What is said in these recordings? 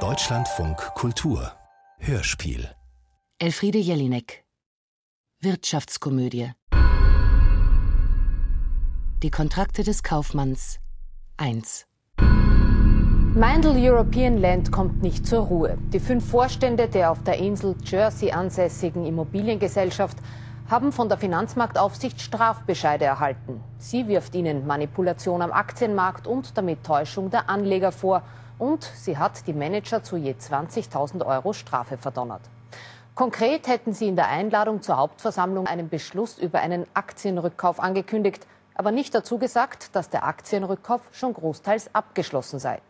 Deutschlandfunk Kultur. Hörspiel. Elfriede Jelinek. Wirtschaftskomödie. Die Kontrakte des Kaufmanns. 1 Mindel European Land kommt nicht zur Ruhe. Die fünf Vorstände der auf der Insel Jersey ansässigen Immobiliengesellschaft haben von der Finanzmarktaufsicht Strafbescheide erhalten. Sie wirft ihnen Manipulation am Aktienmarkt und damit Täuschung der Anleger vor. Und sie hat die Manager zu je 20.000 Euro Strafe verdonnert. Konkret hätten sie in der Einladung zur Hauptversammlung einen Beschluss über einen Aktienrückkauf angekündigt, aber nicht dazu gesagt, dass der Aktienrückkauf schon großteils abgeschlossen sei.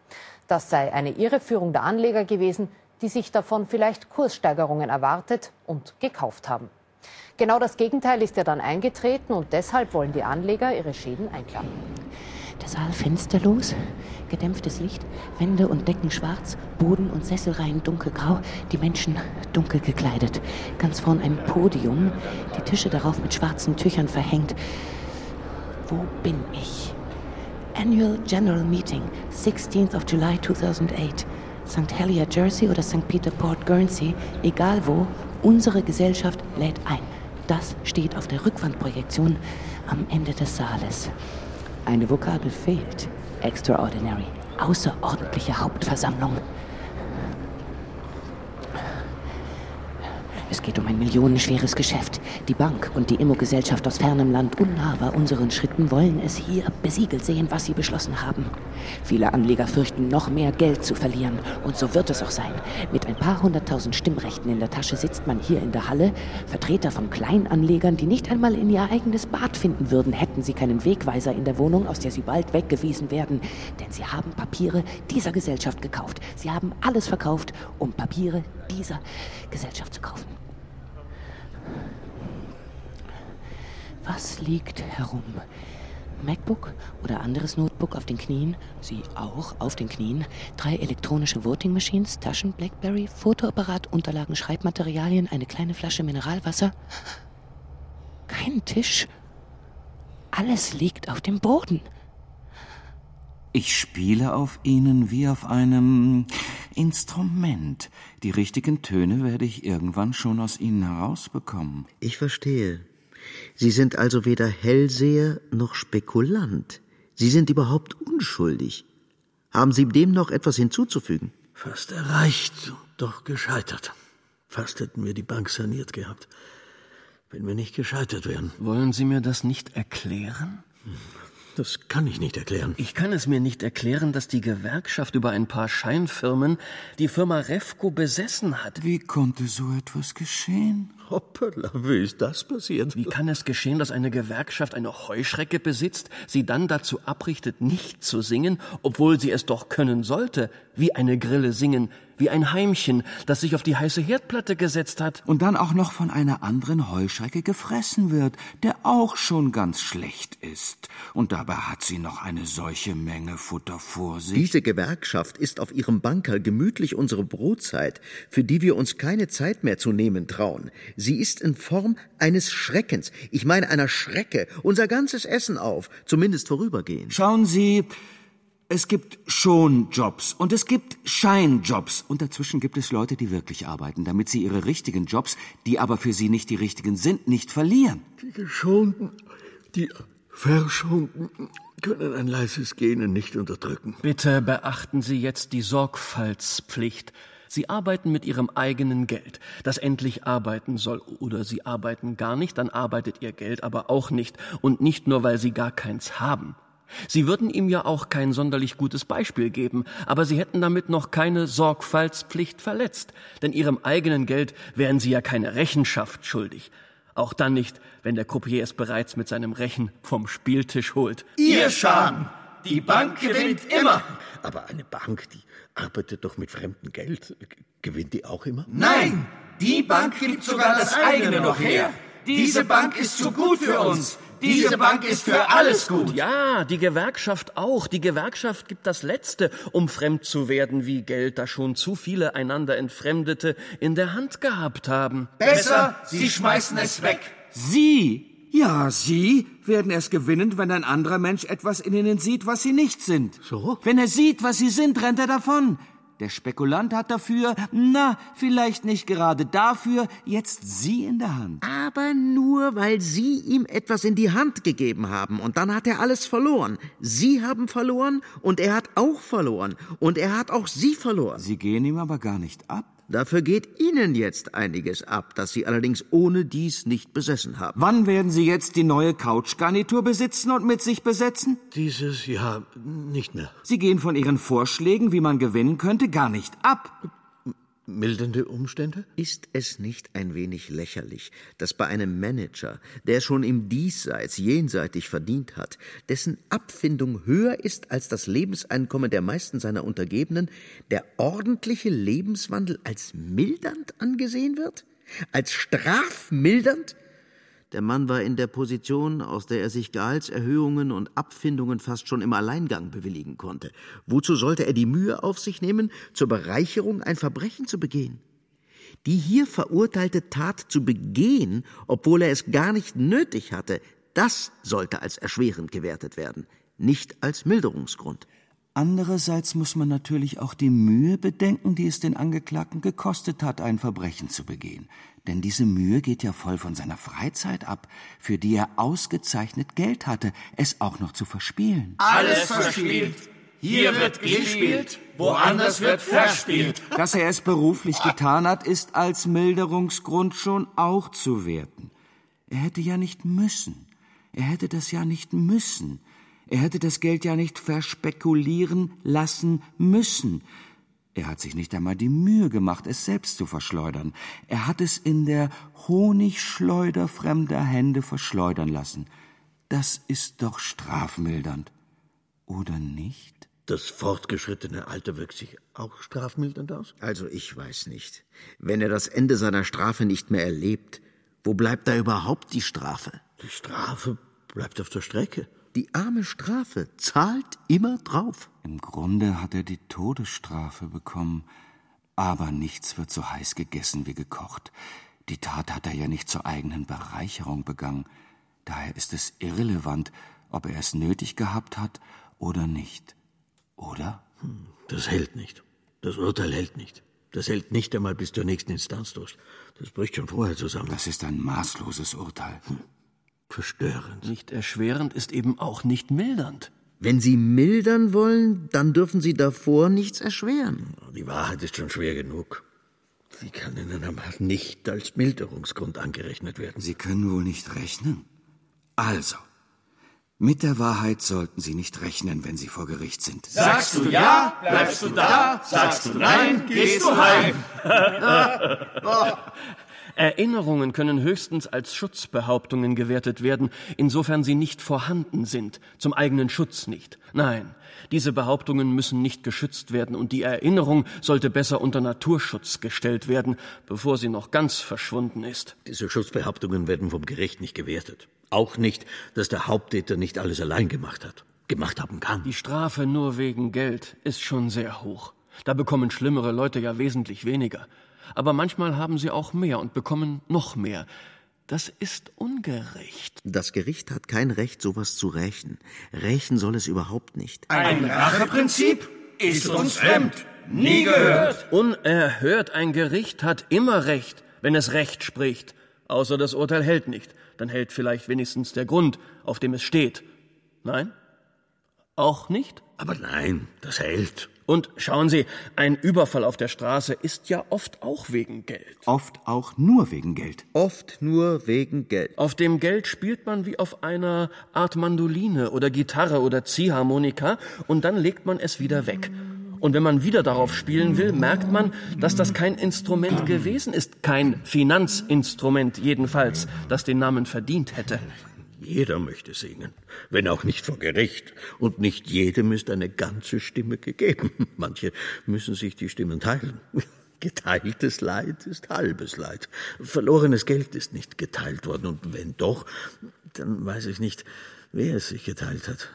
Das sei eine Irreführung der Anleger gewesen, die sich davon vielleicht Kurssteigerungen erwartet und gekauft haben. Genau das Gegenteil ist ja dann eingetreten und deshalb wollen die Anleger ihre Schäden einklagen. Der Saal fensterlos, gedämpftes Licht, Wände und Decken schwarz, Boden und Sesselreihen dunkelgrau, die Menschen dunkel gekleidet. Ganz vorn ein Podium, die Tische darauf mit schwarzen Tüchern verhängt. Wo bin ich? Annual General Meeting, 16th of July 2008. St. Helier, Jersey oder St. Peter Port, Guernsey, egal wo, unsere Gesellschaft lädt ein. Das steht auf der Rückwandprojektion am Ende des Saales. Eine Vokabel fehlt. Extraordinary. Außerordentliche Hauptversammlung. Es geht um ein millionenschweres Geschäft. Die Bank und die Immogesellschaft aus fernem Land, unnahbar unseren Schritten, wollen es hier besiegelt sehen, was sie beschlossen haben. Viele Anleger fürchten, noch mehr Geld zu verlieren. Und so wird es auch sein. Mit ein paar hunderttausend Stimmrechten in der Tasche sitzt man hier in der Halle. Vertreter von Kleinanlegern, die nicht einmal in ihr eigenes Bad finden würden, hätten sie keinen Wegweiser in der Wohnung, aus der sie bald weggewiesen werden. Denn sie haben Papiere dieser Gesellschaft gekauft. Sie haben alles verkauft, um Papiere dieser Gesellschaft zu kaufen. Was liegt herum? MacBook oder anderes Notebook auf den Knien, Sie auch auf den Knien, drei elektronische Voting Machines, Taschen, Blackberry, Fotoapparat, Unterlagen, Schreibmaterialien, eine kleine Flasche Mineralwasser. Kein Tisch. Alles liegt auf dem Boden. Ich spiele auf ihnen wie auf einem Instrument. Die richtigen Töne werde ich irgendwann schon aus ihnen herausbekommen. Ich verstehe. Sie sind also weder Hellseher noch Spekulant. Sie sind überhaupt unschuldig. Haben Sie dem noch etwas hinzuzufügen? Fast erreicht, doch gescheitert. Fast hätten wir die Bank saniert gehabt, wenn wir nicht gescheitert wären. Wollen Sie mir das nicht erklären? Das kann ich nicht erklären. Ich kann es mir nicht erklären, dass die Gewerkschaft über ein paar Scheinfirmen die Firma Refco besessen hat. Wie konnte so etwas geschehen? Hoppala, wie ist das passiert? Wie kann es geschehen, dass eine Gewerkschaft eine Heuschrecke besitzt, sie dann dazu abrichtet, nicht zu singen, obwohl sie es doch können sollte, wie eine Grille singen, wie ein Heimchen, das sich auf die heiße Herdplatte gesetzt hat. Und dann auch noch von einer anderen Heuschrecke gefressen wird, der auch schon ganz schlecht ist. Und dabei hat sie noch eine solche Menge Futter vor sich. Diese Gewerkschaft ist auf ihrem Bankerl gemütlich unsere Brotzeit, für die wir uns keine Zeit mehr zu nehmen trauen. Sie ist in Form eines Schreckens, ich meine einer Schrecke, unser ganzes Essen auf, zumindest vorübergehend. Schauen Sie, es gibt schon Jobs und es gibt Scheinjobs und dazwischen gibt es Leute, die wirklich arbeiten, damit sie ihre richtigen Jobs, die aber für sie nicht die richtigen sind, nicht verlieren. Die Geschonten, die Verschonten können ein leises Gähnen nicht unterdrücken. Bitte beachten Sie jetzt die Sorgfaltspflicht. Sie arbeiten mit Ihrem eigenen Geld, das endlich arbeiten soll. Oder Sie arbeiten gar nicht, dann arbeitet Ihr Geld aber auch nicht. Und nicht nur, weil Sie gar keins haben. Sie würden ihm ja auch kein sonderlich gutes Beispiel geben, aber Sie hätten damit noch keine Sorgfaltspflicht verletzt, denn Ihrem eigenen Geld wären Sie ja keine Rechenschaft schuldig. Auch dann nicht, wenn der Croupier es bereits mit seinem Rechen vom Spieltisch holt. Ihr Scham! Die Bank gewinnt immer! Aber eine Bank, die arbeitet doch mit fremdem Geld. Gewinnt die auch immer? Nein! Die Bank gibt sogar das eigene noch her! Diese Bank ist zu gut für uns! Diese Bank ist für alles gut. Ja, die Gewerkschaft auch. Die Gewerkschaft gibt das Letzte, um fremd zu werden wie Geld, da schon zu viele einander Entfremdete in der Hand gehabt haben. Besser, Sie schmeißen es weg. Sie? Ja, Sie werden erst gewinnen, wenn ein anderer Mensch etwas in Ihnen sieht, was Sie nicht sind. So? Wenn er sieht, was Sie sind, rennt er davon. Der Spekulant hat dafür, na, vielleicht nicht gerade dafür, jetzt Sie in der Hand. Aber nur, weil Sie ihm etwas in die Hand gegeben haben. Und dann hat er alles verloren. Sie haben verloren und er hat auch verloren. Und er hat auch Sie verloren. Sie gehen ihm aber gar nicht ab. Dafür geht Ihnen jetzt einiges ab, das Sie allerdings ohne dies nicht besessen haben. Wann werden Sie jetzt die neue Couchgarnitur besitzen und mit sich besetzen? Dieses Jahr nicht mehr. Sie gehen von Ihren Vorschlägen, wie man gewinnen könnte, gar nicht ab. Mildernde Umstände? Ist es nicht ein wenig lächerlich, dass bei einem Manager, der schon im Diesseits jenseitig verdient hat, dessen Abfindung höher ist als das Lebenseinkommen der meisten seiner Untergebenen, der ordentliche Lebenswandel als mildernd angesehen wird? Als strafmildernd? Der Mann war in der Position, aus der er sich Gehaltserhöhungen und Abfindungen fast schon im Alleingang bewilligen konnte. Wozu sollte er die Mühe auf sich nehmen, zur Bereicherung ein Verbrechen zu begehen? Die hier verurteilte Tat zu begehen, obwohl er es gar nicht nötig hatte, das sollte als erschwerend gewertet werden, nicht als Milderungsgrund. Andererseits muss man natürlich auch die Mühe bedenken, die es den Angeklagten gekostet hat, ein Verbrechen zu begehen. Denn diese Mühe geht ja voll von seiner Freizeit ab, für die er ausgezeichnet Geld hatte, es auch noch zu verspielen. Alles verspielt. Hier wird gespielt, woanders wird verspielt. Dass er es beruflich getan hat, ist als Milderungsgrund schon auch zu werten. Er hätte ja nicht müssen. Er hätte das ja nicht müssen. Er hätte das Geld ja nicht verspekulieren lassen müssen. Er hat sich nicht einmal die Mühe gemacht, es selbst zu verschleudern. Er hat es in der Honigschleuder fremder Hände verschleudern lassen. Das ist doch strafmildernd. Oder nicht? Das fortgeschrittene Alter wirkt sich auch strafmildernd aus? Also ich weiß nicht. Wenn er das Ende seiner Strafe nicht mehr erlebt, wo bleibt da überhaupt die Strafe? Die Strafe bleibt auf der Strecke. Die arme Strafe zahlt immer drauf. Im Grunde hat er die Todesstrafe bekommen, aber nichts wird so heiß gegessen wie gekocht. Die Tat hat er ja nicht zur eigenen Bereicherung begangen. Daher ist es irrelevant, ob er es nötig gehabt hat oder nicht. Oder? Das hält nicht. Das Urteil hält nicht. Das hält nicht einmal bis zur nächsten Instanz durch. Das bricht schon vorher zusammen. Das ist ein maßloses Urteil. Verstörend. Nicht erschwerend ist eben auch nicht mildernd. Wenn Sie mildern wollen, dann dürfen Sie davor nichts erschweren. Die Wahrheit ist schon schwer genug. Sie kann Ihnen aber nicht als Milderungsgrund angerechnet werden. Sie können wohl nicht rechnen. Also, mit der Wahrheit sollten Sie nicht rechnen, wenn Sie vor Gericht sind. Sagst du ja, bleibst du da. Sagst du nein, gehst du heim. Erinnerungen können höchstens als Schutzbehauptungen gewertet werden, insofern sie nicht vorhanden sind, zum eigenen Schutz nicht. Nein, diese Behauptungen müssen nicht geschützt werden und die Erinnerung sollte besser unter Naturschutz gestellt werden, bevor sie noch ganz verschwunden ist. Diese Schutzbehauptungen werden vom Gericht nicht gewertet. Auch nicht, dass der Haupttäter nicht alles allein gemacht hat. Gemacht haben kann. Die Strafe nur wegen Geld ist schon sehr hoch. Da bekommen schlimmere Leute ja wesentlich weniger. Aber manchmal haben sie auch mehr und bekommen noch mehr. Das ist ungerecht. Das Gericht hat kein Recht, sowas zu rächen. Rächen soll es überhaupt nicht. Ein Racheprinzip ist uns fremd. Nie gehört. Unerhört ein Gericht hat immer Recht, wenn es Recht spricht. Außer das Urteil hält nicht. Dann hält vielleicht wenigstens der Grund, auf dem es steht. Nein? Auch nicht? Aber nein, das hält. Und schauen Sie, ein Überfall auf der Straße ist ja oft auch wegen Geld. Oft auch nur wegen Geld. Oft nur wegen Geld. Auf dem Geld spielt man wie auf einer Art Mandoline oder Gitarre oder Ziehharmonika und dann legt man es wieder weg. Und wenn man wieder darauf spielen will, merkt man, dass das kein Instrument gewesen ist, kein Finanzinstrument jedenfalls, das den Namen verdient hätte. Jeder möchte singen, wenn auch nicht vor Gericht. Und nicht jedem ist eine ganze Stimme gegeben. Manche müssen sich die Stimmen teilen. Geteiltes Leid ist halbes Leid. Verlorenes Geld ist nicht geteilt worden. Und wenn doch, dann weiß ich nicht, wer es sich geteilt hat.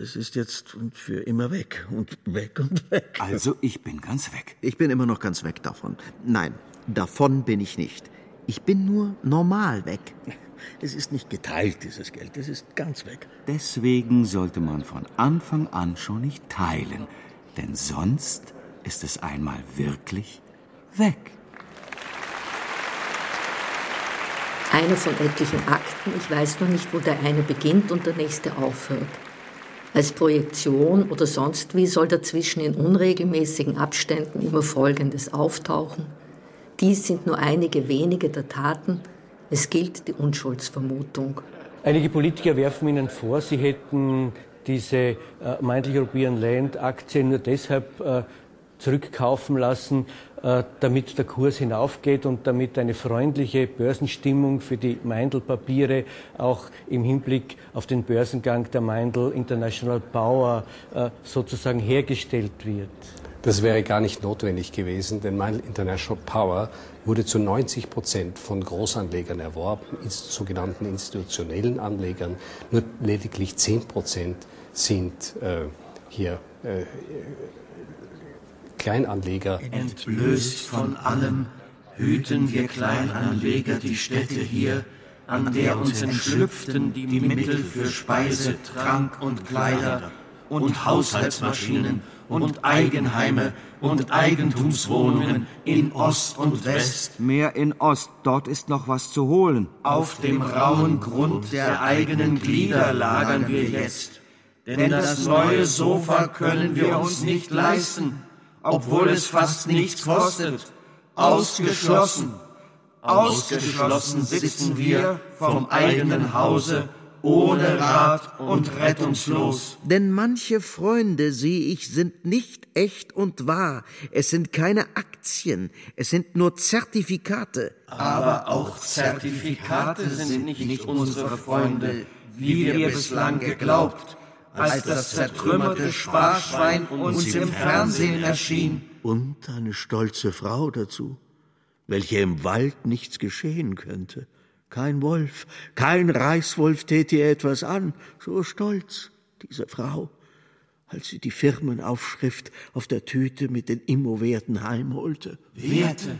Es ist jetzt und für immer weg und weg und weg. Also ich bin ganz weg. Ich bin immer noch ganz weg davon. Nein, davon bin ich nicht. Ich bin nur normal weg. Es ist nicht geteilt, dieses Geld, es ist ganz weg. Deswegen sollte man von Anfang an schon nicht teilen, denn sonst ist es einmal wirklich weg. Einer von etlichen Akten, ich weiß noch nicht, wo der eine beginnt und der nächste aufhört. Als Projektion oder sonst wie soll dazwischen in unregelmäßigen Abständen immer Folgendes auftauchen. Dies sind nur einige wenige der Taten, es gilt die Unschuldsvermutung. Einige Politiker werfen Ihnen vor, Sie hätten diese äh, Mindel European Land Aktien nur deshalb äh, zurückkaufen lassen, äh, damit der Kurs hinaufgeht und damit eine freundliche Börsenstimmung für die Meindl-Papiere auch im Hinblick auf den Börsengang der Meindl International Power äh, sozusagen hergestellt wird. Das wäre gar nicht notwendig gewesen, denn Meindl International Power wurde zu 90 Prozent von Großanlegern erworben, sogenannten institutionellen Anlegern. Nur lediglich 10 Prozent sind äh, hier äh, Kleinanleger. Entblößt von allem hüten wir Kleinanleger die Stätte hier, an der uns entschlüpften die Mittel für Speise, Trank und Kleider und Haushaltsmaschinen und Eigenheime und Eigentumswohnungen in Ost und West. Mehr in Ost, dort ist noch was zu holen. Auf dem rauen Grund der eigenen Glieder lagern wir jetzt. Denn das neue Sofa können wir uns nicht leisten, obwohl es fast nichts kostet. Ausgeschlossen. Ausgeschlossen sitzen wir vom eigenen Hause ohne Rat und rettungslos. Denn manche Freunde, sehe ich, sind nicht echt und wahr. Es sind keine Aktien, es sind nur Zertifikate. Aber auch Zertifikate sind nicht unsere Freunde, wie wir bislang geglaubt, als das zertrümmerte Sparschwein uns im Fernsehen erschien. Und eine stolze Frau dazu, welche im Wald nichts geschehen könnte. Kein Wolf, kein Reichswolf täte ihr etwas an. So stolz, diese Frau, als sie die Firmenaufschrift auf der Tüte mit den Immowerten heimholte. Werte,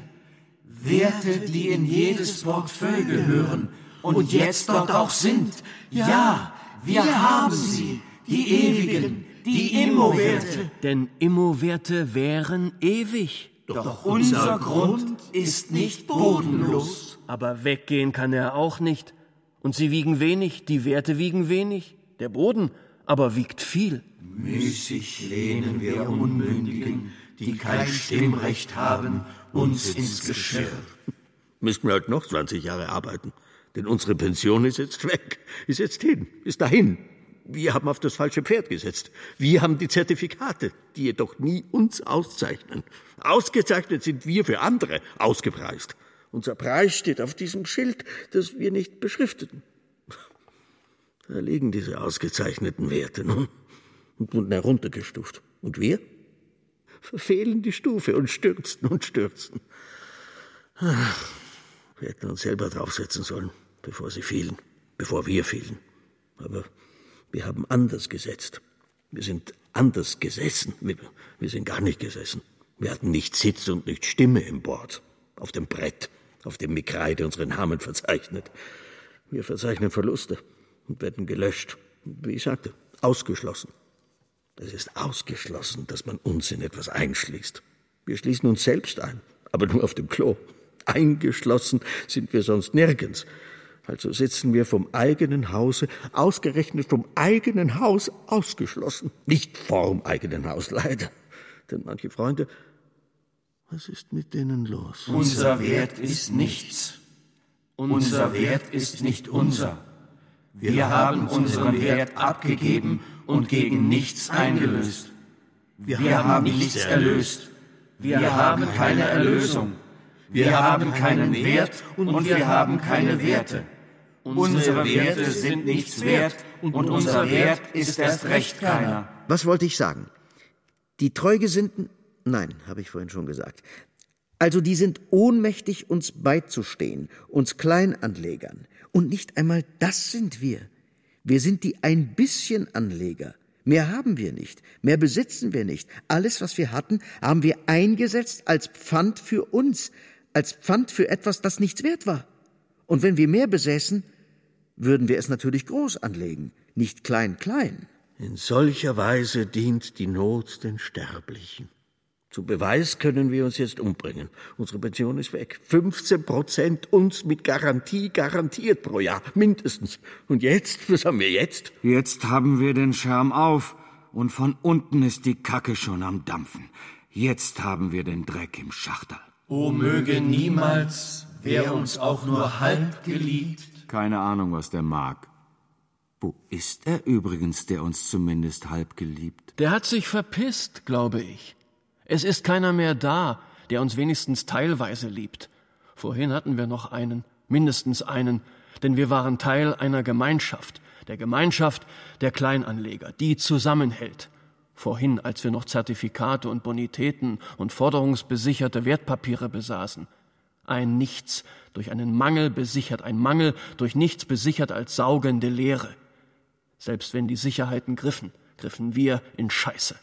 Werte, die in jedes Portfolio gehören und jetzt dort auch sind. Ja, wir haben sie, die ewigen, die Immowerte. Denn Immowerte wären ewig. Doch unser Grund ist nicht bodenlos. Aber weggehen kann er auch nicht. Und sie wiegen wenig, die Werte wiegen wenig, der Boden aber wiegt viel. Müßig lehnen wir Unmündigen, die kein Stimmrecht haben, uns ins Geschirr. Müssen wir halt noch 20 Jahre arbeiten. Denn unsere Pension ist jetzt weg, ist jetzt hin, ist dahin. Wir haben auf das falsche Pferd gesetzt. Wir haben die Zertifikate, die jedoch nie uns auszeichnen. Ausgezeichnet sind wir für andere, ausgepreist. Unser Preis steht auf diesem Schild, das wir nicht beschrifteten. Da liegen diese ausgezeichneten Werte nun und wurden heruntergestuft. Und wir verfehlen die Stufe und stürzen und stürzen. Ach, wir hätten uns selber draufsetzen sollen, bevor sie fielen, bevor wir fielen. Aber wir haben anders gesetzt. Wir sind anders gesessen. Wir, wir sind gar nicht gesessen. Wir hatten nicht Sitz und nicht Stimme im Bord, auf dem Brett auf dem mit Kreide unsere Namen verzeichnet. Wir verzeichnen Verluste und werden gelöscht. Wie ich sagte, ausgeschlossen. Es ist ausgeschlossen, dass man uns in etwas einschließt. Wir schließen uns selbst ein, aber nur auf dem Klo. Eingeschlossen sind wir sonst nirgends. Also sitzen wir vom eigenen Hause, ausgerechnet vom eigenen Haus, ausgeschlossen. Nicht vorm eigenen Haus, leider. Denn manche Freunde was ist mit denen los? Unser Wert ist nichts. Unser Wert ist nicht unser. Wir haben unseren Wert abgegeben und gegen nichts eingelöst. Wir haben nichts erlöst. Wir haben keine Erlösung. Wir haben keinen Wert und wir haben keine Werte. Unsere Werte sind nichts wert und unser Wert ist erst recht keiner. Was wollte ich sagen? Die Treugesinnten Nein, habe ich vorhin schon gesagt. Also die sind ohnmächtig, uns beizustehen, uns Kleinanlegern. Und nicht einmal das sind wir. Wir sind die ein bisschen Anleger. Mehr haben wir nicht, mehr besitzen wir nicht. Alles, was wir hatten, haben wir eingesetzt als Pfand für uns. als Pfand für etwas, das nichts wert war. Und wenn wir mehr besäßen, würden wir es natürlich groß anlegen, nicht klein klein. In solcher Weise dient die Not den Sterblichen. Zu Beweis können wir uns jetzt umbringen. Unsere Pension ist weg. 15 Prozent uns mit Garantie garantiert pro Jahr, mindestens. Und jetzt, was haben wir jetzt? Jetzt haben wir den Schirm auf und von unten ist die Kacke schon am Dampfen. Jetzt haben wir den Dreck im Schachtel. O möge niemals, wer uns auch nur halb geliebt. Keine Ahnung, was der mag. Wo ist er übrigens, der uns zumindest halb geliebt? Der hat sich verpisst, glaube ich. Es ist keiner mehr da, der uns wenigstens teilweise liebt. Vorhin hatten wir noch einen, mindestens einen, denn wir waren Teil einer Gemeinschaft, der Gemeinschaft der Kleinanleger, die zusammenhält. Vorhin, als wir noch Zertifikate und Bonitäten und forderungsbesicherte Wertpapiere besaßen. Ein Nichts durch einen Mangel besichert, ein Mangel durch nichts besichert als saugende Leere. Selbst wenn die Sicherheiten griffen, griffen wir in Scheiße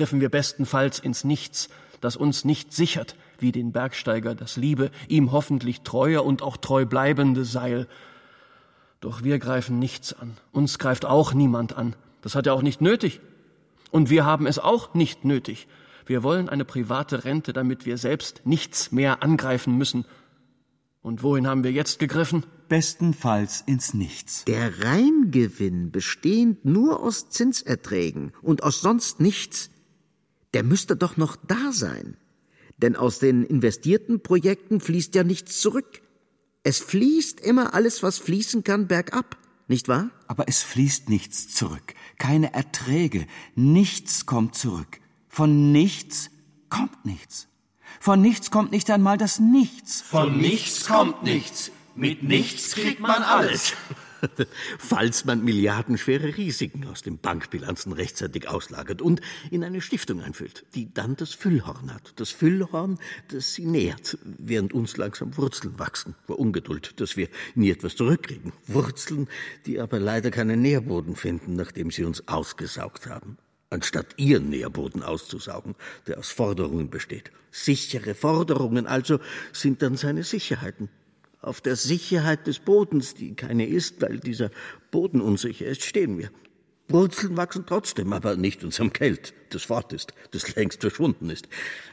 griffen wir bestenfalls ins Nichts, das uns nicht sichert, wie den Bergsteiger das liebe, ihm hoffentlich treue und auch treu bleibende Seil. Doch wir greifen nichts an, uns greift auch niemand an, das hat er auch nicht nötig. Und wir haben es auch nicht nötig. Wir wollen eine private Rente, damit wir selbst nichts mehr angreifen müssen. Und wohin haben wir jetzt gegriffen? Bestenfalls ins Nichts. Der Reingewinn, bestehend nur aus Zinserträgen und aus sonst nichts, der müsste doch noch da sein. Denn aus den investierten Projekten fließt ja nichts zurück. Es fließt immer alles, was fließen kann, bergab, nicht wahr? Aber es fließt nichts zurück. Keine Erträge. Nichts kommt zurück. Von nichts kommt nichts. Von nichts kommt nicht einmal das Nichts. Von nichts kommt nichts. Mit nichts kriegt man alles. falls man milliardenschwere Risiken aus den Bankbilanzen rechtzeitig auslagert und in eine Stiftung einfüllt, die dann das Füllhorn hat. Das Füllhorn, das sie nährt, während uns langsam Wurzeln wachsen, vor Ungeduld, dass wir nie etwas zurückkriegen. Wurzeln, die aber leider keinen Nährboden finden, nachdem sie uns ausgesaugt haben anstatt ihren Nährboden auszusaugen, der aus Forderungen besteht. Sichere Forderungen also sind dann seine Sicherheiten auf der Sicherheit des Bodens, die keine ist, weil dieser Boden unsicher ist, stehen wir. Wurzeln wachsen trotzdem, aber nicht unserem Geld, das fort ist, das längst verschwunden ist.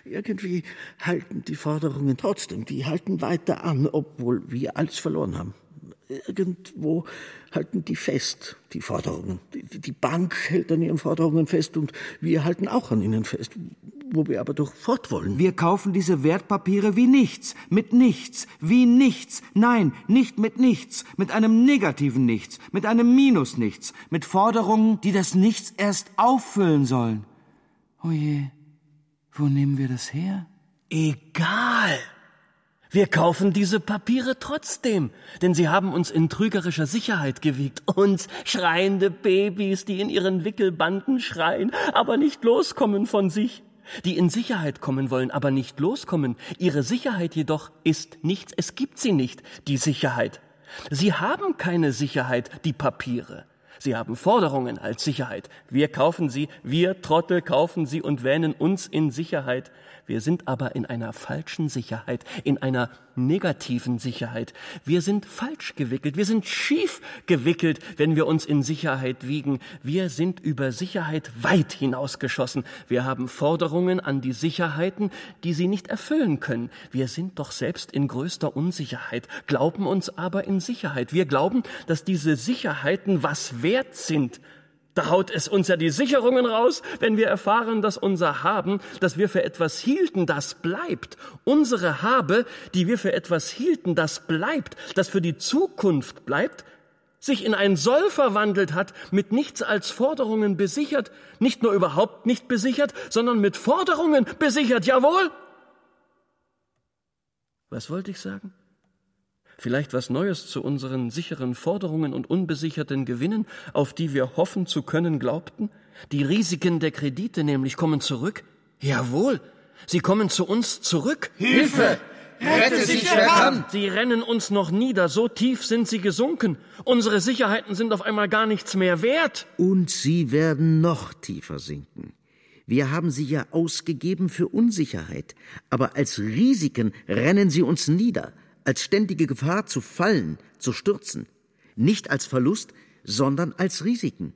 Irgendwie halten die Forderungen trotzdem, die halten weiter an, obwohl wir alles verloren haben. Irgendwo halten die fest, die Forderungen. Die, Bank hält an ihren Forderungen fest und wir halten auch an ihnen fest wo wir aber doch fort wollen. Wir kaufen diese Wertpapiere wie nichts, mit nichts, wie nichts. Nein, nicht mit nichts, mit einem negativen Nichts, mit einem Minus nichts, mit Forderungen, die das Nichts erst auffüllen sollen. Oje, oh wo nehmen wir das her? Egal. Wir kaufen diese Papiere trotzdem, denn sie haben uns in trügerischer Sicherheit gewiegt. Uns schreiende Babys, die in ihren Wickelbanden schreien, aber nicht loskommen von sich die in Sicherheit kommen wollen, aber nicht loskommen. Ihre Sicherheit jedoch ist nichts, es gibt sie nicht, die Sicherheit. Sie haben keine Sicherheit, die Papiere. Sie haben Forderungen als Sicherheit. Wir kaufen sie, wir Trottel kaufen sie und wähnen uns in Sicherheit. Wir sind aber in einer falschen Sicherheit, in einer negativen Sicherheit. Wir sind falsch gewickelt, wir sind schief gewickelt, wenn wir uns in Sicherheit wiegen. Wir sind über Sicherheit weit hinausgeschossen. Wir haben Forderungen an die Sicherheiten, die sie nicht erfüllen können. Wir sind doch selbst in größter Unsicherheit, glauben uns aber in Sicherheit. Wir glauben, dass diese Sicherheiten was wert sind. Da haut es uns ja die Sicherungen raus, wenn wir erfahren, dass unser Haben, das wir für etwas hielten, das bleibt. Unsere Habe, die wir für etwas hielten, das bleibt, das für die Zukunft bleibt, sich in ein Soll verwandelt hat, mit nichts als Forderungen besichert, nicht nur überhaupt nicht besichert, sondern mit Forderungen besichert, jawohl. Was wollte ich sagen? Vielleicht was Neues zu unseren sicheren Forderungen und unbesicherten Gewinnen, auf die wir hoffen zu können glaubten? Die Risiken der Kredite nämlich kommen zurück? Jawohl, sie kommen zu uns zurück. Hilfe! Rette sich, wer kann! Sie rennen uns noch nieder, so tief sind sie gesunken. Unsere Sicherheiten sind auf einmal gar nichts mehr wert. Und sie werden noch tiefer sinken. Wir haben sie ja ausgegeben für Unsicherheit, aber als Risiken rennen sie uns nieder, als ständige Gefahr zu fallen, zu stürzen. Nicht als Verlust, sondern als Risiken.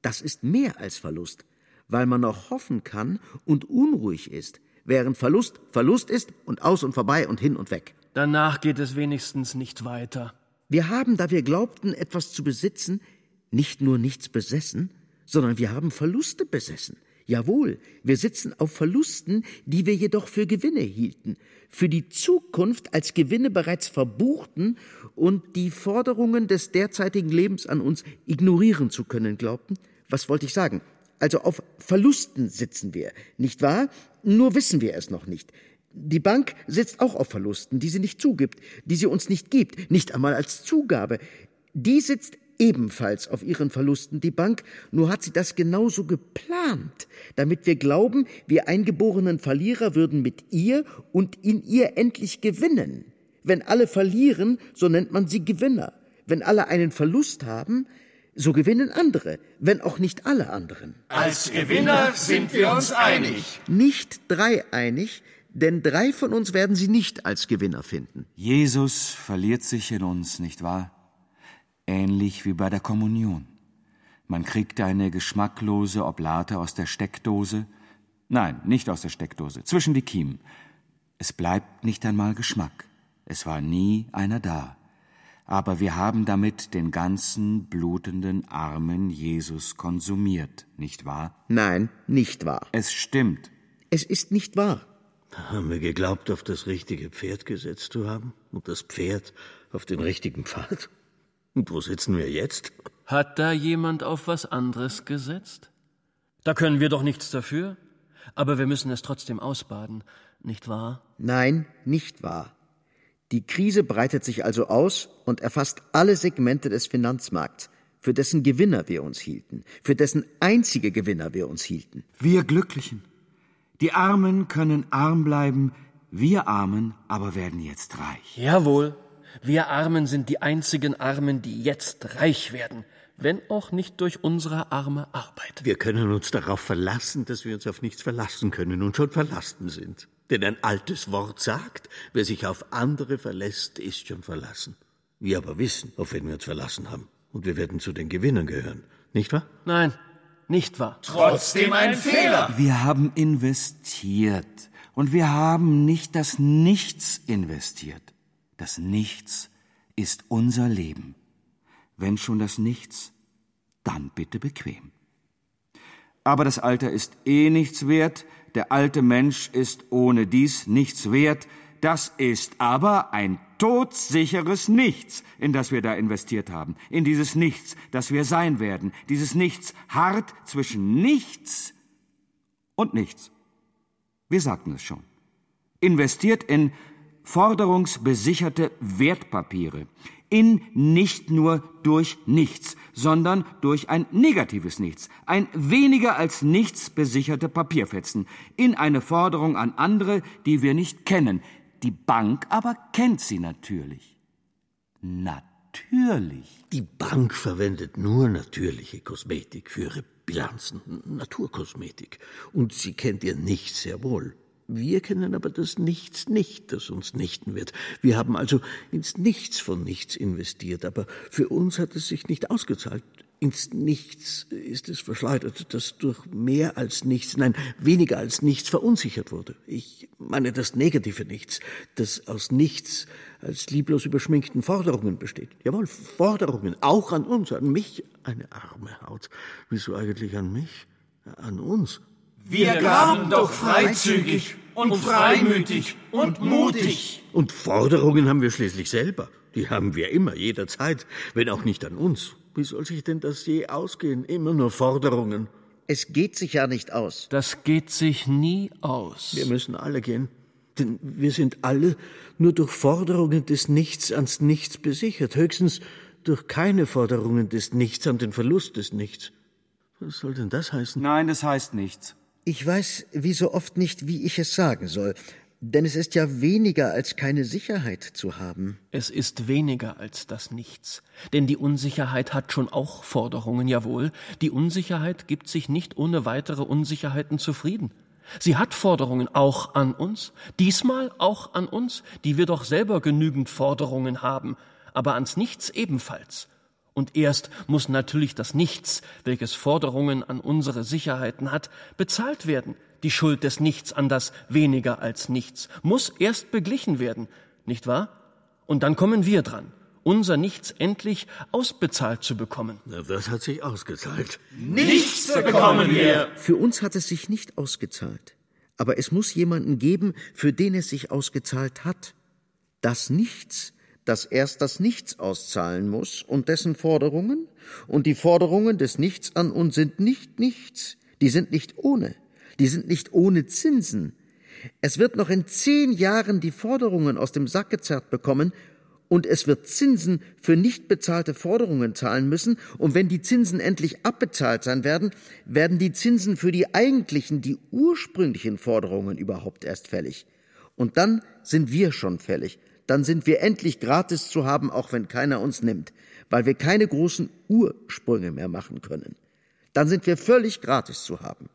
Das ist mehr als Verlust, weil man noch hoffen kann und unruhig ist, während Verlust Verlust ist und aus und vorbei und hin und weg. Danach geht es wenigstens nicht weiter. Wir haben, da wir glaubten, etwas zu besitzen, nicht nur nichts besessen, sondern wir haben Verluste besessen. Jawohl, wir sitzen auf Verlusten, die wir jedoch für Gewinne hielten, für die Zukunft als Gewinne bereits verbuchten und die Forderungen des derzeitigen Lebens an uns ignorieren zu können glaubten. Was wollte ich sagen? Also auf Verlusten sitzen wir, nicht wahr? Nur wissen wir es noch nicht. Die Bank sitzt auch auf Verlusten, die sie nicht zugibt, die sie uns nicht gibt, nicht einmal als Zugabe. Die sitzt ebenfalls auf ihren Verlusten die Bank, nur hat sie das genauso geplant, damit wir glauben, wir eingeborenen Verlierer würden mit ihr und in ihr endlich gewinnen. Wenn alle verlieren, so nennt man sie Gewinner. Wenn alle einen Verlust haben, so gewinnen andere, wenn auch nicht alle anderen. Als Gewinner sind wir uns einig. Nicht dreieinig, denn drei von uns werden sie nicht als Gewinner finden. Jesus verliert sich in uns, nicht wahr? Ähnlich wie bei der Kommunion. Man kriegt eine geschmacklose Oblate aus der Steckdose, nein, nicht aus der Steckdose, zwischen die Kiemen. Es bleibt nicht einmal Geschmack, es war nie einer da, aber wir haben damit den ganzen blutenden armen Jesus konsumiert, nicht wahr? Nein, nicht wahr. Es stimmt. Es ist nicht wahr. Da haben wir geglaubt, auf das richtige Pferd gesetzt zu haben und das Pferd auf den richtigen Pfad. Und wo sitzen wir jetzt? Hat da jemand auf was anderes gesetzt? Da können wir doch nichts dafür. Aber wir müssen es trotzdem ausbaden, nicht wahr? Nein, nicht wahr. Die Krise breitet sich also aus und erfasst alle Segmente des Finanzmarkts, für dessen Gewinner wir uns hielten, für dessen einzige Gewinner wir uns hielten. Wir Glücklichen. Die Armen können arm bleiben, wir Armen aber werden jetzt reich. Jawohl, wir Armen sind die einzigen Armen, die jetzt reich werden, wenn auch nicht durch unsere arme Arbeit. Wir können uns darauf verlassen, dass wir uns auf nichts verlassen können und schon verlassen sind. Denn ein altes Wort sagt, wer sich auf andere verlässt, ist schon verlassen. Wir aber wissen, auf wen wir uns verlassen haben. Und wir werden zu den Gewinnern gehören. Nicht wahr? Nein, nicht wahr. Trotzdem ein Fehler. Wir haben investiert. Und wir haben nicht das Nichts investiert. Das Nichts ist unser Leben. Wenn schon das Nichts, dann bitte bequem. Aber das Alter ist eh nichts wert, der alte Mensch ist ohne dies nichts wert, das ist aber ein todsicheres Nichts, in das wir da investiert haben, in dieses Nichts, das wir sein werden, dieses Nichts hart zwischen Nichts und Nichts. Wir sagten es schon. Investiert in forderungsbesicherte Wertpapiere in nicht nur durch nichts, sondern durch ein negatives Nichts, ein weniger als nichts besicherte Papierfetzen, in eine Forderung an andere, die wir nicht kennen. Die Bank aber kennt sie natürlich. Natürlich. Die Bank verwendet nur natürliche Kosmetik für ihre Bilanzen, Naturkosmetik. Und sie kennt ihr Nichts sehr wohl. Wir kennen aber das Nichts nicht, das uns nichten wird. Wir haben also ins Nichts von nichts investiert, aber für uns hat es sich nicht ausgezahlt. Ins Nichts ist es verschleudert, das durch mehr als nichts, nein, weniger als nichts verunsichert wurde. Ich meine das negative Nichts, das aus nichts als lieblos überschminkten Forderungen besteht. Jawohl, Forderungen, auch an uns, an mich, eine arme Haut. Wieso eigentlich an mich? An uns. Wir gaben doch freizügig und freimütig und mutig. Und Forderungen haben wir schließlich selber. Die haben wir immer, jederzeit, wenn auch nicht an uns. Wie soll sich denn das je ausgehen? Immer nur Forderungen. Es geht sich ja nicht aus. Das geht sich nie aus. Wir müssen alle gehen. Denn wir sind alle nur durch Forderungen des Nichts ans Nichts besichert. Höchstens durch keine Forderungen des Nichts an den Verlust des Nichts. Was soll denn das heißen? Nein, das heißt nichts. Ich weiß wie so oft nicht, wie ich es sagen soll. Denn es ist ja weniger als keine Sicherheit zu haben. Es ist weniger als das Nichts. Denn die Unsicherheit hat schon auch Forderungen, jawohl. Die Unsicherheit gibt sich nicht ohne weitere Unsicherheiten zufrieden. Sie hat Forderungen auch an uns, diesmal auch an uns, die wir doch selber genügend Forderungen haben, aber ans Nichts ebenfalls. Und erst muss natürlich das Nichts, welches Forderungen an unsere Sicherheiten hat, bezahlt werden. Die Schuld des Nichts an das weniger als nichts muss erst beglichen werden, nicht wahr? Und dann kommen wir dran, unser Nichts endlich ausbezahlt zu bekommen. Na, das hat sich ausgezahlt. Nichts bekommen wir! Für uns hat es sich nicht ausgezahlt. Aber es muss jemanden geben, für den es sich ausgezahlt hat. Das Nichts das erst das Nichts auszahlen muss und dessen Forderungen, und die Forderungen des Nichts an uns sind nicht nichts, die sind nicht ohne, die sind nicht ohne Zinsen. Es wird noch in zehn Jahren die Forderungen aus dem Sack gezerrt bekommen, und es wird Zinsen für nicht bezahlte Forderungen zahlen müssen, und wenn die Zinsen endlich abbezahlt sein werden, werden die Zinsen für die eigentlichen, die ursprünglichen Forderungen überhaupt erst fällig. Und dann sind wir schon fällig, dann sind wir endlich gratis zu haben, auch wenn keiner uns nimmt, weil wir keine großen Ursprünge mehr machen können. Dann sind wir völlig gratis zu haben.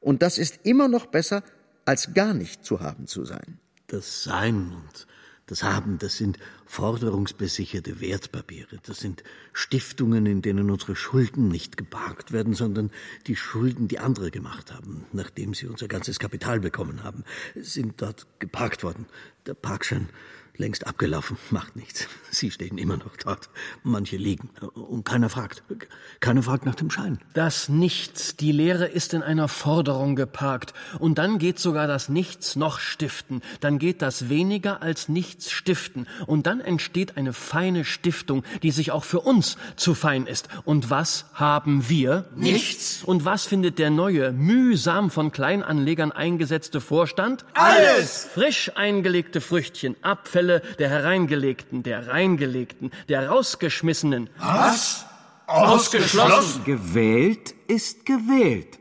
Und das ist immer noch besser, als gar nicht zu haben zu sein. Das Sein und das Haben, das sind forderungsbesicherte Wertpapiere. Das sind Stiftungen, in denen unsere Schulden nicht geparkt werden, sondern die Schulden, die andere gemacht haben, nachdem sie unser ganzes Kapital bekommen haben, sind dort geparkt worden. Der Parkschein längst abgelaufen. Macht nichts. Sie stehen immer noch dort. Manche liegen. Und keiner fragt. Keiner fragt nach dem Schein. Das Nichts, die Lehre ist in einer Forderung geparkt. Und dann geht sogar das Nichts noch stiften. Dann geht das weniger als nichts stiften. Und dann entsteht eine feine Stiftung, die sich auch für uns zu fein ist. Und was haben wir? Nichts. Und was findet der neue, mühsam von Kleinanlegern eingesetzte Vorstand? Alles. Frisch eingelegte Früchtchen, Abfälle, Fälle der Hereingelegten, der Reingelegten, der Rausgeschmissenen. Was? Ausgeschlossen? Gewählt ist gewählt.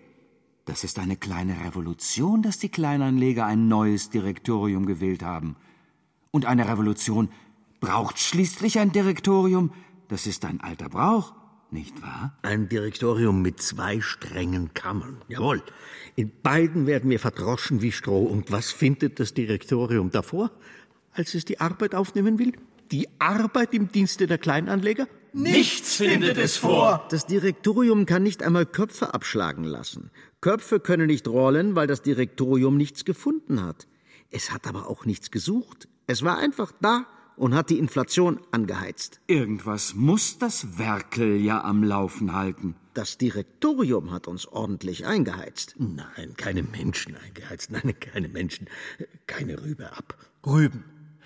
Das ist eine kleine Revolution, dass die Kleinanleger ein neues Direktorium gewählt haben. Und eine Revolution braucht schließlich ein Direktorium. Das ist ein alter Brauch, nicht wahr? Ein Direktorium mit zwei strengen Kammern. Jawohl. In beiden werden wir verdroschen wie Stroh. Und was findet das Direktorium davor? Als es die Arbeit aufnehmen will? Die Arbeit im Dienste der Kleinanleger? Nichts findet es vor. Das Direktorium kann nicht einmal Köpfe abschlagen lassen. Köpfe können nicht rollen, weil das Direktorium nichts gefunden hat. Es hat aber auch nichts gesucht. Es war einfach da und hat die Inflation angeheizt. Irgendwas muss das Werkel ja am Laufen halten. Das Direktorium hat uns ordentlich eingeheizt. Nein, keine Menschen eingeheizt. Nein, keine Menschen. Keine Rübe ab. Rüben.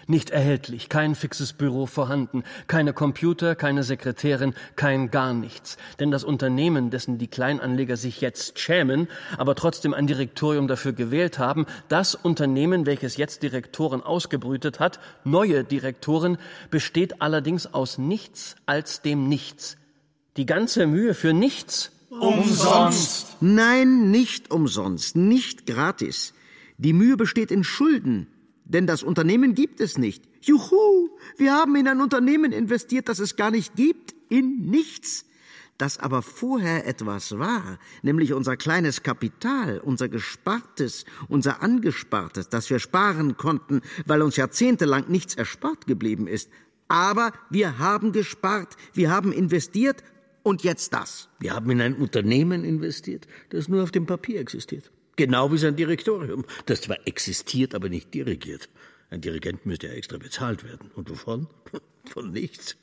Nicht erhältlich, kein fixes Büro vorhanden, keine Computer, keine Sekretärin, kein gar nichts. Denn das Unternehmen, dessen die Kleinanleger sich jetzt schämen, aber trotzdem ein Direktorium dafür gewählt haben, das Unternehmen, welches jetzt Direktoren ausgebrütet hat, neue Direktoren, besteht allerdings aus nichts als dem Nichts. Die ganze Mühe für nichts. Umsonst. Nein, nicht umsonst, nicht gratis. Die Mühe besteht in Schulden, denn das Unternehmen gibt es nicht. Juhu, wir haben in ein Unternehmen investiert, das es gar nicht gibt, in nichts. Das aber vorher etwas war, nämlich unser kleines Kapital, unser Gespartes, unser Angespartes, das wir sparen konnten, weil uns jahrzehntelang nichts erspart geblieben ist. Aber wir haben gespart, wir haben investiert und jetzt das. Wir haben in ein Unternehmen investiert, das nur auf dem Papier existiert. Genau wie sein Direktorium, das zwar existiert, aber nicht dirigiert. Ein Dirigent müsste ja extra bezahlt werden. Und wovon? Von nichts.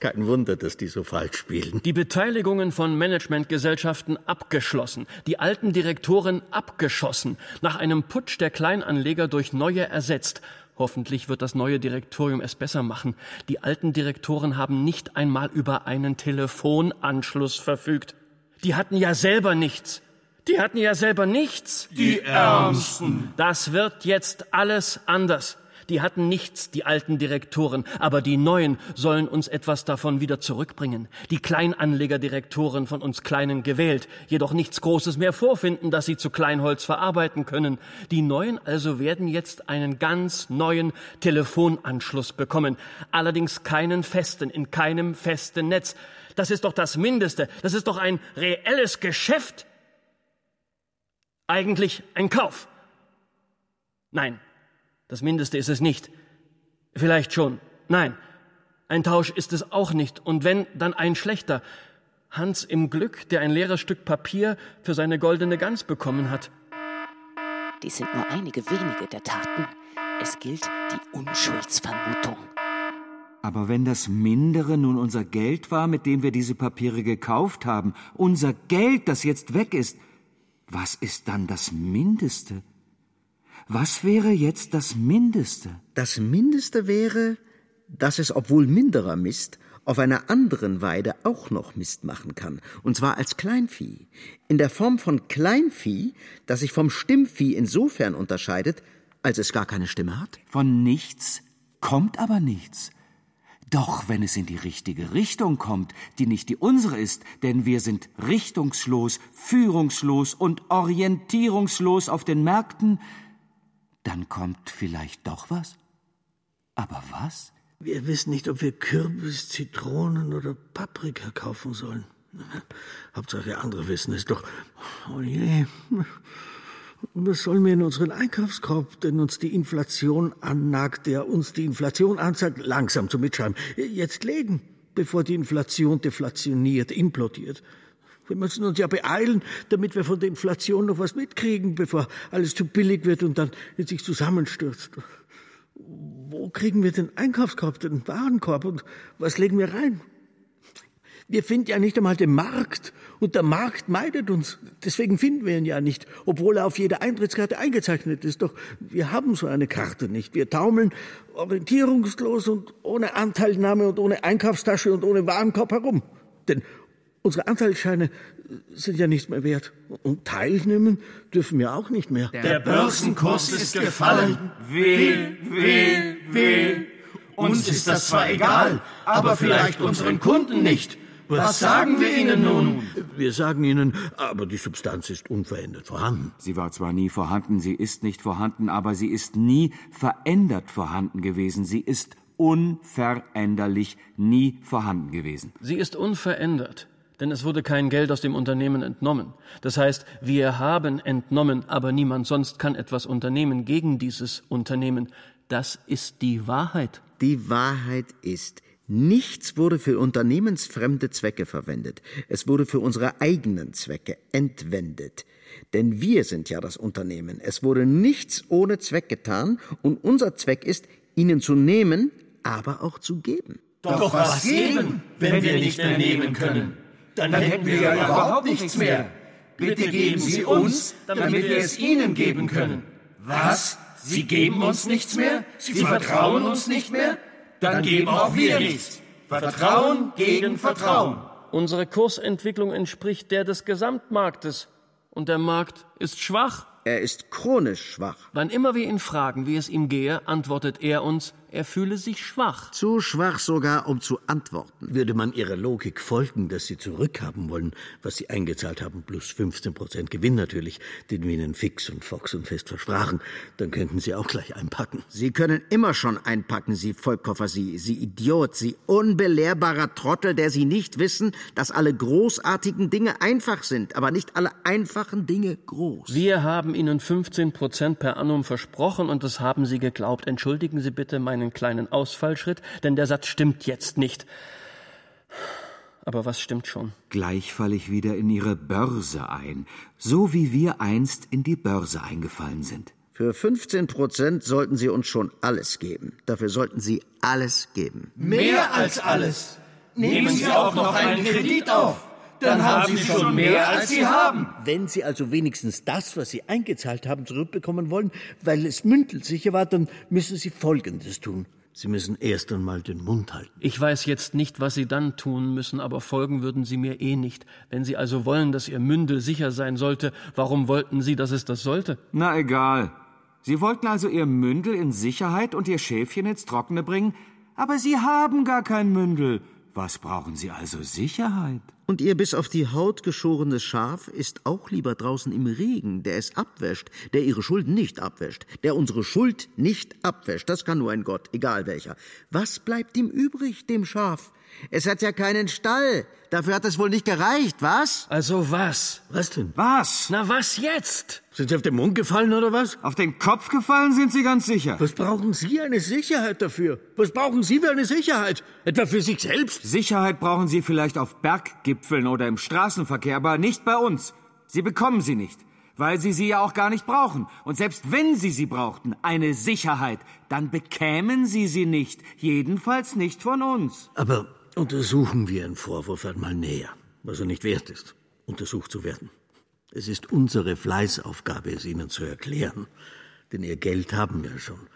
Kein Wunder, dass die so falsch spielen. Die Beteiligungen von Managementgesellschaften abgeschlossen, die alten Direktoren abgeschossen, nach einem Putsch der Kleinanleger durch neue ersetzt. Hoffentlich wird das neue Direktorium es besser machen. Die alten Direktoren haben nicht einmal über einen Telefonanschluss verfügt. Die hatten ja selber nichts. Die hatten ja selber nichts. Die Ärmsten. Das wird jetzt alles anders. Die hatten nichts, die alten Direktoren, aber die neuen sollen uns etwas davon wieder zurückbringen. Die Kleinanlegerdirektoren von uns Kleinen gewählt, jedoch nichts Großes mehr vorfinden, das sie zu Kleinholz verarbeiten können. Die neuen also werden jetzt einen ganz neuen Telefonanschluss bekommen, allerdings keinen festen, in keinem festen Netz. Das ist doch das Mindeste, das ist doch ein reelles Geschäft. Eigentlich ein Kauf. Nein, das Mindeste ist es nicht. Vielleicht schon. Nein, ein Tausch ist es auch nicht. Und wenn, dann ein schlechter. Hans im Glück, der ein leeres Stück Papier für seine goldene Gans bekommen hat. Dies sind nur einige wenige der Taten. Es gilt die Unschuldsvermutung. Aber wenn das Mindere nun unser Geld war, mit dem wir diese Papiere gekauft haben, unser Geld, das jetzt weg ist, was ist dann das Mindeste? Was wäre jetzt das Mindeste? Das Mindeste wäre, dass es, obwohl minderer Mist, auf einer anderen Weide auch noch Mist machen kann, und zwar als Kleinvieh. In der Form von Kleinvieh, das sich vom Stimmvieh insofern unterscheidet, als es gar keine Stimme hat. Von nichts kommt aber nichts. Doch wenn es in die richtige Richtung kommt, die nicht die unsere ist, denn wir sind richtungslos, führungslos und orientierungslos auf den Märkten, dann kommt vielleicht doch was? Aber was? Wir wissen nicht, ob wir Kürbis, Zitronen oder Paprika kaufen sollen. Hauptsache andere wissen es doch. Oh je. Und was sollen wir in unseren Einkaufskorb, den uns die Inflation annagt, der uns die Inflation anzeigt, langsam zum Mitschreiben, jetzt legen, bevor die Inflation deflationiert, implodiert? Wir müssen uns ja beeilen, damit wir von der Inflation noch was mitkriegen, bevor alles zu billig wird und dann in sich zusammenstürzt. Wo kriegen wir den Einkaufskorb, den Warenkorb und was legen wir rein? Wir finden ja nicht einmal den Markt und der Markt meidet uns. Deswegen finden wir ihn ja nicht, obwohl er auf jeder Eintrittskarte eingezeichnet ist. Doch wir haben so eine Karte nicht. Wir taumeln orientierungslos und ohne Anteilnahme und ohne Einkaufstasche und ohne Warenkorb herum. Denn Unsere Anteilsscheine sind ja nichts mehr wert. Und teilnehmen dürfen wir auch nicht mehr. Der Börsenkurs ist gefallen. Weh, weh, weh. Uns ist das zwar egal, aber vielleicht unseren Kunden nicht. Was sagen wir Ihnen nun? Wir sagen Ihnen, aber die Substanz ist unverändert vorhanden. Sie war zwar nie vorhanden, sie ist nicht vorhanden, aber sie ist nie verändert vorhanden gewesen. Sie ist unveränderlich nie vorhanden gewesen. Sie ist unverändert denn es wurde kein Geld aus dem Unternehmen entnommen. Das heißt, wir haben entnommen, aber niemand sonst kann etwas unternehmen gegen dieses Unternehmen. Das ist die Wahrheit. Die Wahrheit ist, nichts wurde für unternehmensfremde Zwecke verwendet. Es wurde für unsere eigenen Zwecke entwendet. Denn wir sind ja das Unternehmen. Es wurde nichts ohne Zweck getan und unser Zweck ist, ihnen zu nehmen, aber auch zu geben. Doch, Doch was geben, wenn wir nicht mehr nehmen können? dann, dann hätten wir ja überhaupt nichts mehr. Bitte geben Sie uns, damit wir es Ihnen geben können. Was? Sie geben uns nichts mehr? Sie vertrauen uns nicht mehr? Dann geben auch wir nichts. Vertrauen gegen Vertrauen. Unsere Kursentwicklung entspricht der des Gesamtmarktes. Und der Markt ist schwach. Er ist chronisch schwach. Wann immer wir ihn fragen, wie es ihm gehe, antwortet er uns, er fühle sich schwach. Zu schwach sogar, um zu antworten. Würde man Ihrer Logik folgen, dass Sie zurückhaben wollen, was Sie eingezahlt haben, plus 15 Prozent Gewinn natürlich, den wir Ihnen fix und Fox und fest versprachen, dann könnten Sie auch gleich einpacken. Sie können immer schon einpacken, Sie Vollkoffer, Sie, Sie Idiot, Sie unbelehrbarer Trottel, der Sie nicht wissen, dass alle großartigen Dinge einfach sind, aber nicht alle einfachen Dinge groß. Wir haben Ihnen 15 Prozent per annum versprochen und das haben Sie geglaubt. Entschuldigen Sie bitte mein einen kleinen Ausfallschritt, denn der Satz stimmt jetzt nicht. Aber was stimmt schon? Gleich falle ich wieder in Ihre Börse ein, so wie wir einst in die Börse eingefallen sind. Für 15 Prozent sollten Sie uns schon alles geben. Dafür sollten Sie alles geben. Mehr als alles. Nehmen Sie auch noch einen Kredit auf dann haben Sie schon mehr, als Sie haben. Wenn Sie also wenigstens das, was Sie eingezahlt haben, zurückbekommen wollen, weil es mündelsicher war, dann müssen Sie Folgendes tun. Sie müssen erst einmal den Mund halten. Ich weiß jetzt nicht, was Sie dann tun müssen, aber folgen würden Sie mir eh nicht. Wenn Sie also wollen, dass Ihr Mündel sicher sein sollte, warum wollten Sie, dass es das sollte? Na egal. Sie wollten also Ihr Mündel in Sicherheit und Ihr Schäfchen ins Trockene bringen, aber Sie haben gar kein Mündel. Was brauchen Sie also Sicherheit? Und Ihr bis auf die Haut geschorenes Schaf ist auch lieber draußen im Regen, der es abwäscht, der Ihre Schuld nicht abwäscht, der unsere Schuld nicht abwäscht. Das kann nur ein Gott, egal welcher. Was bleibt ihm übrig, dem Schaf? Es hat ja keinen Stall. Dafür hat es wohl nicht gereicht, was? Also was? Was denn? Was? Na was jetzt? Sind Sie auf den Mund gefallen oder was? Auf den Kopf gefallen sind Sie ganz sicher. Was brauchen Sie eine Sicherheit dafür? Was brauchen Sie für eine Sicherheit? Etwa für sich selbst? Sicherheit brauchen Sie vielleicht auf Berggipfeln oder im Straßenverkehr, aber nicht bei uns. Sie bekommen sie nicht, weil Sie sie ja auch gar nicht brauchen. Und selbst wenn Sie sie brauchten, eine Sicherheit, dann bekämen Sie sie nicht. Jedenfalls nicht von uns. Aber untersuchen wir einen Vorwurf einmal näher, was er nicht wert ist, untersucht zu werden. Es ist unsere Fleißaufgabe, es Ihnen zu erklären. Denn Ihr Geld haben wir schon.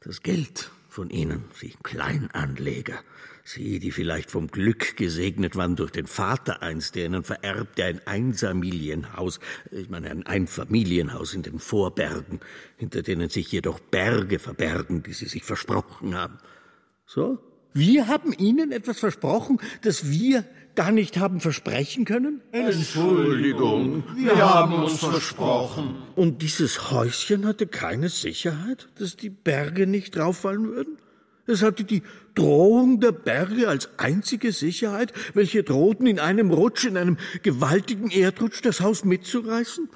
Das Geld von Ihnen, Sie Kleinanleger, Sie, die vielleicht vom Glück gesegnet waren durch den Vater einst, der Ihnen vererbte ein Einfamilienhaus, ich meine ein Einfamilienhaus in den Vorbergen, hinter denen sich jedoch Berge verbergen, die Sie sich versprochen haben. So? Wir haben Ihnen etwas versprochen, das wir gar nicht haben versprechen können? Entschuldigung, wir haben uns versprochen. Und dieses Häuschen hatte keine Sicherheit, dass die Berge nicht drauffallen würden? Es hatte die Drohung der Berge als einzige Sicherheit, welche drohten in einem Rutsch, in einem gewaltigen Erdrutsch das Haus mitzureißen?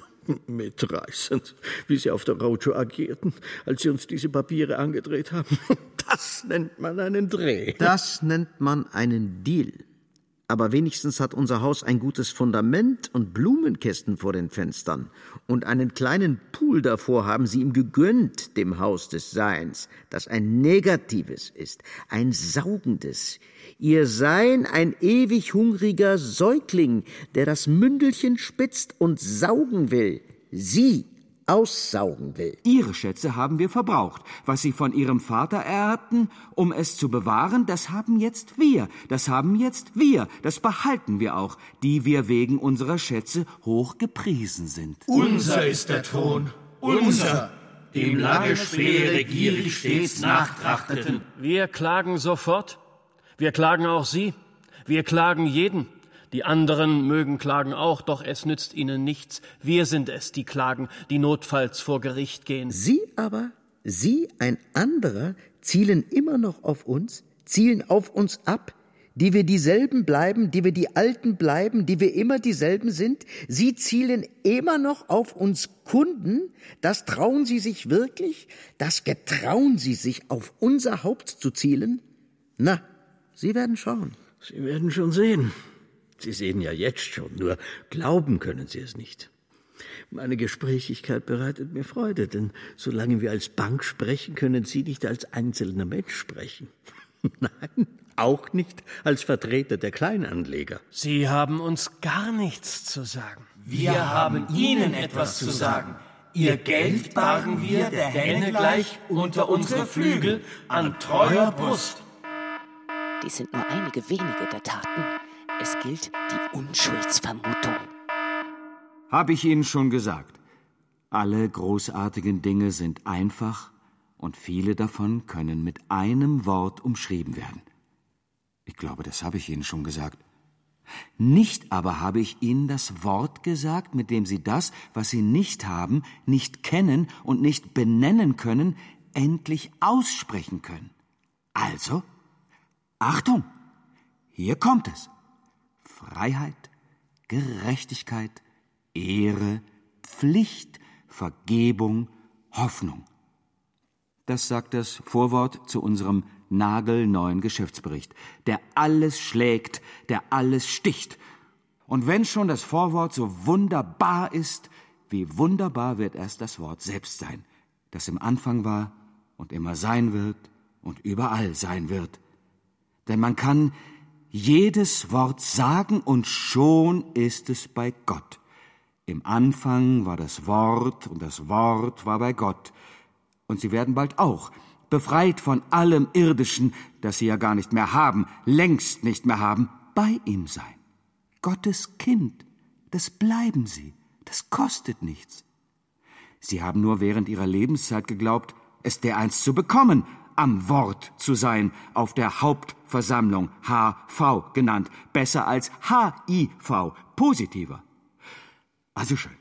Mitreißend, wie sie auf der Roadshow agierten, als sie uns diese Papiere angedreht haben. Das nennt man einen Dreh. Das nennt man einen Deal. Aber wenigstens hat unser Haus ein gutes Fundament und Blumenkästen vor den Fenstern. Und einen kleinen Pool davor haben sie ihm gegönnt, dem Haus des Seins, das ein negatives ist, ein saugendes. Ihr Sein ein ewig hungriger Säugling, der das Mündelchen spitzt und saugen will. Sie aussaugen will. Ihre Schätze haben wir verbraucht. Was Sie von Ihrem Vater ererbten, um es zu bewahren, das haben jetzt wir. Das haben jetzt wir. Das behalten wir auch, die wir wegen unserer Schätze hoch gepriesen sind. Unser ist der Thron. Unser. Dem lange Schwere gierig stets nachtrachteten. Wir klagen sofort. Wir klagen auch Sie. Wir klagen jeden. Die anderen mögen klagen auch, doch es nützt ihnen nichts. Wir sind es, die klagen, die notfalls vor Gericht gehen. Sie aber, Sie, ein anderer, zielen immer noch auf uns, zielen auf uns ab, die wir dieselben bleiben, die wir die Alten bleiben, die wir immer dieselben sind. Sie zielen immer noch auf uns Kunden. Das trauen Sie sich wirklich? Das getrauen Sie sich, auf unser Haupt zu zielen? Na, Sie werden schauen. Sie werden schon sehen. Sie sehen ja jetzt schon, nur glauben können Sie es nicht. Meine Gesprächigkeit bereitet mir Freude, denn solange wir als Bank sprechen, können Sie nicht als einzelner Mensch sprechen. Nein, auch nicht als Vertreter der Kleinanleger. Sie haben uns gar nichts zu sagen. Wir haben Ihnen etwas zu sagen. Ihr Geld bargen wir der Henne gleich unter unsere Flügel an treuer Brust. Dies sind nur einige wenige der Taten. Es gilt die Unschuldsvermutung. Habe ich Ihnen schon gesagt. Alle großartigen Dinge sind einfach und viele davon können mit einem Wort umschrieben werden. Ich glaube, das habe ich Ihnen schon gesagt. Nicht aber habe ich Ihnen das Wort gesagt, mit dem Sie das, was Sie nicht haben, nicht kennen und nicht benennen können, endlich aussprechen können. Also, Achtung, hier kommt es. Freiheit, Gerechtigkeit, Ehre, Pflicht, Vergebung, Hoffnung. Das sagt das Vorwort zu unserem nagelneuen Geschäftsbericht, der alles schlägt, der alles sticht. Und wenn schon das Vorwort so wunderbar ist, wie wunderbar wird erst das Wort selbst sein, das im Anfang war und immer sein wird und überall sein wird. Denn man kann jedes Wort sagen und schon ist es bei Gott. Im Anfang war das Wort und das Wort war bei Gott. Und sie werden bald auch, befreit von allem Irdischen, das sie ja gar nicht mehr haben, längst nicht mehr haben, bei ihm sein. Gottes Kind, das bleiben sie, das kostet nichts. Sie haben nur während Ihrer Lebenszeit geglaubt, es dereinst zu bekommen, am Wort zu sein, auf der Hauptversammlung, HV genannt, besser als HIV, positiver. Also schön,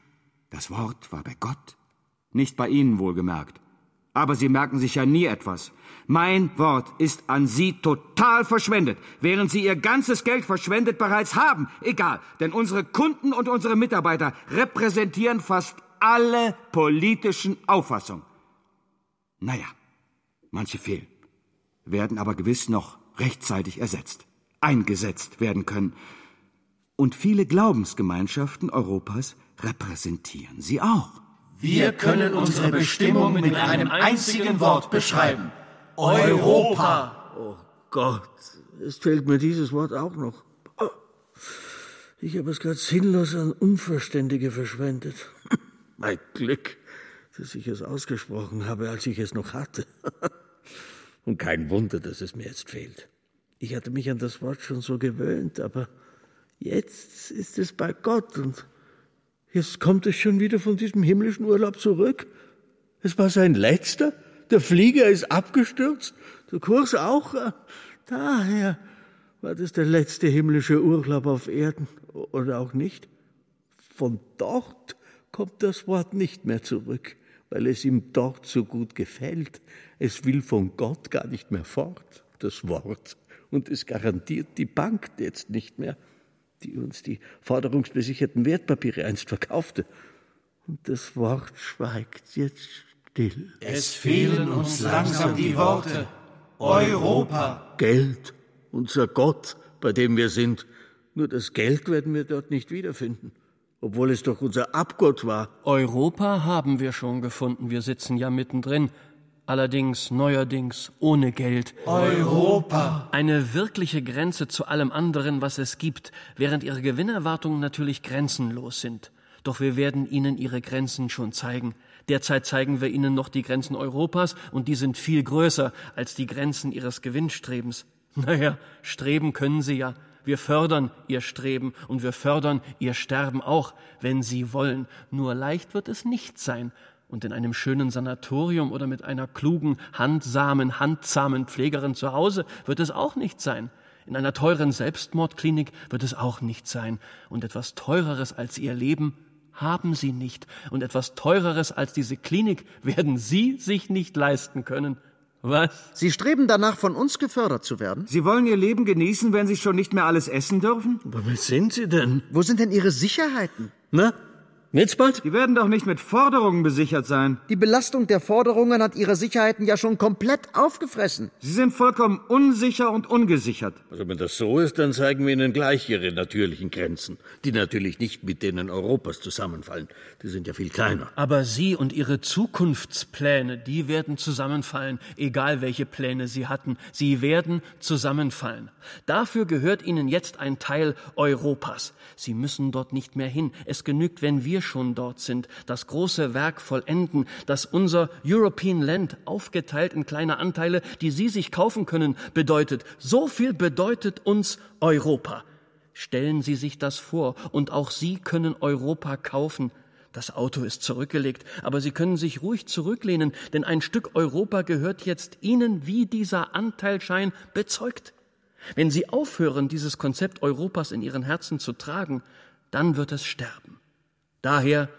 das Wort war bei Gott, nicht bei Ihnen wohlgemerkt. Aber Sie merken sich ja nie etwas. Mein Wort ist an Sie total verschwendet, während Sie Ihr ganzes Geld verschwendet bereits haben. Egal, denn unsere Kunden und unsere Mitarbeiter repräsentieren fast alle politischen Auffassungen. Naja, manche fehlen, werden aber gewiss noch rechtzeitig ersetzt, eingesetzt werden können. Und viele Glaubensgemeinschaften Europas repräsentieren sie auch. Wir können unsere Bestimmung mit einem einzigen Wort beschreiben. Europa. Oh Gott, es fehlt mir dieses Wort auch noch. Ich habe es gerade sinnlos an Unverständige verschwendet. Mein Glück, dass ich es ausgesprochen habe, als ich es noch hatte. Und kein Wunder, dass es mir jetzt fehlt. Ich hatte mich an das Wort schon so gewöhnt, aber jetzt ist es bei Gott und Jetzt kommt es schon wieder von diesem himmlischen Urlaub zurück. Es war sein letzter. Der Flieger ist abgestürzt. Der Kurs auch. Daher war das der letzte himmlische Urlaub auf Erden. Oder auch nicht. Von dort kommt das Wort nicht mehr zurück, weil es ihm dort so gut gefällt. Es will von Gott gar nicht mehr fort, das Wort. Und es garantiert die Bank jetzt nicht mehr die uns die forderungsbesicherten Wertpapiere einst verkaufte. Und das Wort schweigt jetzt still. Es fehlen uns langsam die Worte. Europa. Geld, unser Gott, bei dem wir sind. Nur das Geld werden wir dort nicht wiederfinden. Obwohl es doch unser Abgott war. Europa haben wir schon gefunden. Wir sitzen ja mittendrin allerdings neuerdings ohne Geld. Europa. Eine wirkliche Grenze zu allem anderen, was es gibt, während ihre Gewinnerwartungen natürlich grenzenlos sind. Doch wir werden ihnen ihre Grenzen schon zeigen. Derzeit zeigen wir ihnen noch die Grenzen Europas, und die sind viel größer als die Grenzen ihres Gewinnstrebens. Naja, streben können sie ja. Wir fördern ihr Streben und wir fördern ihr Sterben auch, wenn sie wollen. Nur leicht wird es nicht sein, und in einem schönen Sanatorium oder mit einer klugen, handsamen, handsamen Pflegerin zu Hause wird es auch nicht sein. In einer teuren Selbstmordklinik wird es auch nicht sein. Und etwas Teureres als ihr Leben haben sie nicht. Und etwas Teureres als diese Klinik werden sie sich nicht leisten können. Was? Sie streben danach, von uns gefördert zu werden? Sie wollen Ihr Leben genießen, wenn Sie schon nicht mehr alles essen dürfen? Aber wer sind Sie denn? Wo sind denn Ihre Sicherheiten? Na, Jetzt bald? Die werden doch nicht mit Forderungen besichert sein. Die Belastung der Forderungen hat Ihre Sicherheiten ja schon komplett aufgefressen. Sie sind vollkommen unsicher und ungesichert. Also wenn das so ist, dann zeigen wir Ihnen gleich Ihre natürlichen Grenzen, die natürlich nicht mit denen Europas zusammenfallen. Die sind ja viel kleiner. Aber Sie und Ihre Zukunftspläne, die werden zusammenfallen, egal welche Pläne Sie hatten. Sie werden zusammenfallen. Dafür gehört Ihnen jetzt ein Teil Europas. Sie müssen dort nicht mehr hin. Es genügt, wenn wir schon dort sind, das große Werk vollenden, dass unser European Land, aufgeteilt in kleine Anteile, die Sie sich kaufen können, bedeutet. So viel bedeutet uns Europa. Stellen Sie sich das vor, und auch Sie können Europa kaufen. Das Auto ist zurückgelegt, aber Sie können sich ruhig zurücklehnen, denn ein Stück Europa gehört jetzt Ihnen, wie dieser Anteilschein bezeugt. Wenn Sie aufhören, dieses Konzept Europas in Ihren Herzen zu tragen, dann wird es sterben. Daher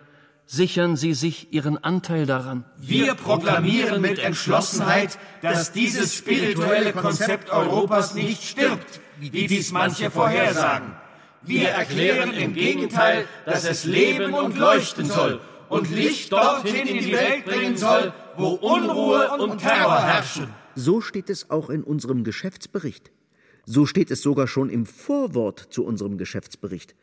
sichern Sie sich Ihren Anteil daran. Wir proklamieren mit Entschlossenheit, dass dieses spirituelle Konzept Europas nicht stirbt, wie dies manche vorhersagen. Wir erklären im Gegenteil, dass es leben und leuchten soll und Licht dorthin in die Welt bringen soll, wo Unruhe und Terror herrschen. So steht es auch in unserem Geschäftsbericht. So steht es sogar schon im Vorwort zu unserem Geschäftsbericht.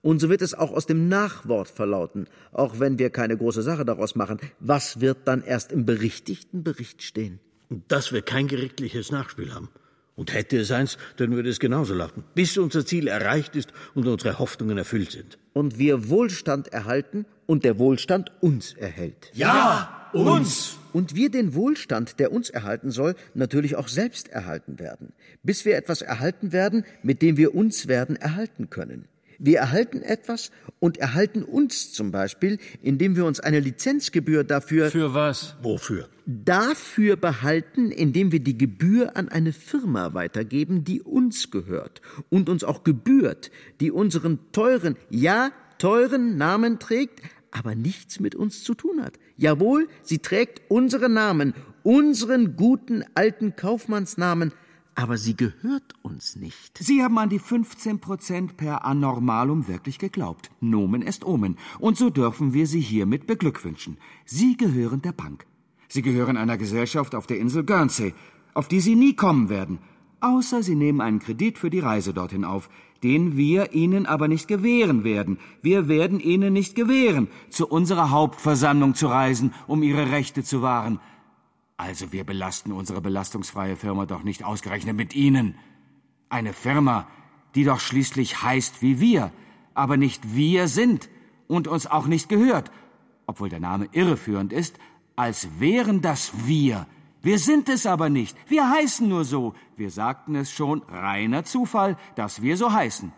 Und so wird es auch aus dem Nachwort verlauten, auch wenn wir keine große Sache daraus machen. Was wird dann erst im berichtigten Bericht stehen? Dass wir kein gerichtliches Nachspiel haben. Und hätte es eins, dann würde es genauso lauten, bis unser Ziel erreicht ist und unsere Hoffnungen erfüllt sind. Und wir Wohlstand erhalten und der Wohlstand uns erhält. Ja, uns! Und wir den Wohlstand, der uns erhalten soll, natürlich auch selbst erhalten werden, bis wir etwas erhalten werden, mit dem wir uns werden erhalten können. Wir erhalten etwas und erhalten uns zum Beispiel, indem wir uns eine Lizenzgebühr dafür. Für was? Wofür? Dafür behalten, indem wir die Gebühr an eine Firma weitergeben, die uns gehört und uns auch gebührt, die unseren teuren, ja, teuren Namen trägt, aber nichts mit uns zu tun hat. Jawohl, sie trägt unseren Namen, unseren guten alten Kaufmannsnamen, aber sie gehört uns nicht. Sie haben an die 15 Prozent per Anormalum wirklich geglaubt. Nomen est Omen. Und so dürfen wir Sie hiermit beglückwünschen. Sie gehören der Bank. Sie gehören einer Gesellschaft auf der Insel Guernsey, auf die Sie nie kommen werden. Außer Sie nehmen einen Kredit für die Reise dorthin auf, den wir Ihnen aber nicht gewähren werden. Wir werden Ihnen nicht gewähren, zu unserer Hauptversammlung zu reisen, um Ihre Rechte zu wahren. Also wir belasten unsere belastungsfreie Firma doch nicht ausgerechnet mit Ihnen. Eine Firma, die doch schließlich heißt wie wir, aber nicht wir sind und uns auch nicht gehört, obwohl der Name irreführend ist, als wären das wir. Wir sind es aber nicht. Wir heißen nur so. Wir sagten es schon, reiner Zufall, dass wir so heißen.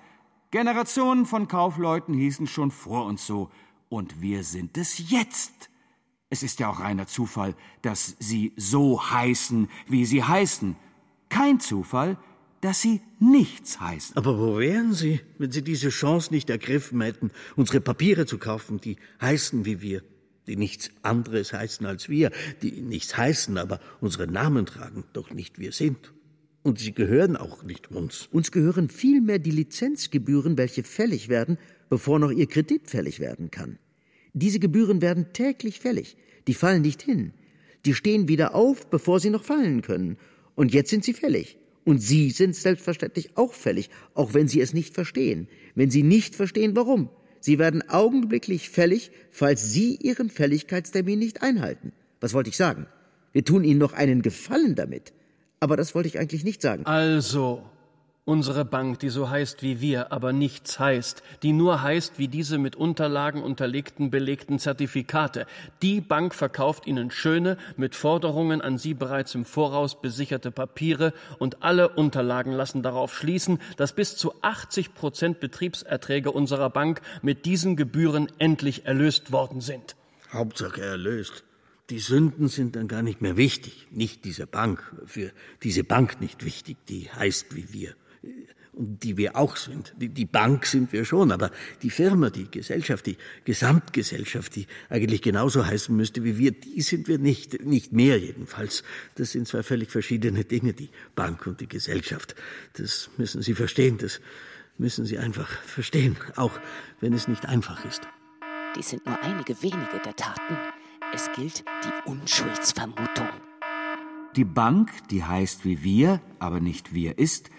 Generationen von Kaufleuten hießen schon vor uns so. Und wir sind es jetzt. Es ist ja auch reiner Zufall, dass Sie so heißen, wie Sie heißen. Kein Zufall, dass Sie nichts heißen. Aber wo wären Sie, wenn Sie diese Chance nicht ergriffen hätten, unsere Papiere zu kaufen, die heißen wie wir, die nichts anderes heißen als wir, die nichts heißen, aber unsere Namen tragen, doch nicht wir sind. Und sie gehören auch nicht uns. Uns gehören vielmehr die Lizenzgebühren, welche fällig werden, bevor noch Ihr Kredit fällig werden kann. Diese Gebühren werden täglich fällig. Die fallen nicht hin. Die stehen wieder auf, bevor sie noch fallen können. Und jetzt sind sie fällig. Und Sie sind selbstverständlich auch fällig, auch wenn Sie es nicht verstehen. Wenn Sie nicht verstehen, warum. Sie werden augenblicklich fällig, falls Sie Ihren Fälligkeitstermin nicht einhalten. Was wollte ich sagen? Wir tun Ihnen noch einen Gefallen damit. Aber das wollte ich eigentlich nicht sagen. Also, Unsere Bank, die so heißt wie wir, aber nichts heißt, die nur heißt wie diese mit Unterlagen unterlegten belegten Zertifikate, die Bank verkauft Ihnen schöne, mit Forderungen an Sie bereits im Voraus besicherte Papiere und alle Unterlagen lassen darauf schließen, dass bis zu 80 Prozent Betriebserträge unserer Bank mit diesen Gebühren endlich erlöst worden sind. Hauptsache erlöst. Die Sünden sind dann gar nicht mehr wichtig. Nicht diese Bank, für diese Bank nicht wichtig, die heißt wie wir die wir auch sind. Die, die, Bank sind wir schon, aber die Firma, die Gesellschaft, die Gesamtgesellschaft, die eigentlich genauso heißen müsste wie wir, die sind wir nicht, nicht mehr jedenfalls. Das sind zwei völlig verschiedene Dinge, die Bank und die Gesellschaft. Das müssen Sie verstehen, das müssen Sie einfach verstehen, auch wenn es nicht einfach ist. Dies sind nur einige wenige der Taten. Es gilt die Unschuldsvermutung. Die Bank, die heißt wie wir, aber nicht wir ist,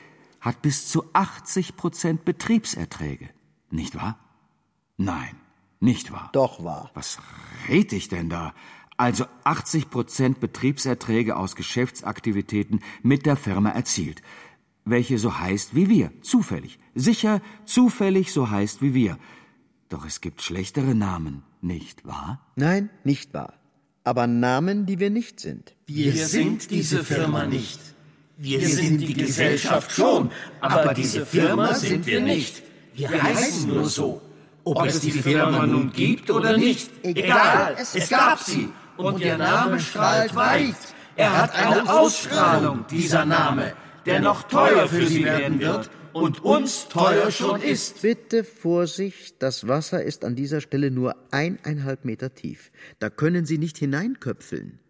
hat bis zu 80 Prozent Betriebserträge. Nicht wahr? Nein, nicht wahr. Doch wahr. Was red ich denn da? Also 80 Prozent Betriebserträge aus Geschäftsaktivitäten mit der Firma erzielt, welche so heißt wie wir, zufällig, sicher zufällig so heißt wie wir. Doch es gibt schlechtere Namen, nicht wahr? Nein, nicht wahr. Aber Namen, die wir nicht sind. Wir sind diese Firma nicht. Wir sind die Gesellschaft schon, aber diese Firma sind wir nicht. Wir heißen nur so. Ob es die Firma nun gibt oder nicht, egal, es gab sie und ihr Name strahlt weit. Er hat eine Ausstrahlung, dieser Name, der noch teuer für sie werden wird und uns teuer schon ist. Bitte Vorsicht, das Wasser ist an dieser Stelle nur eineinhalb Meter tief. Da können Sie nicht hineinköpfeln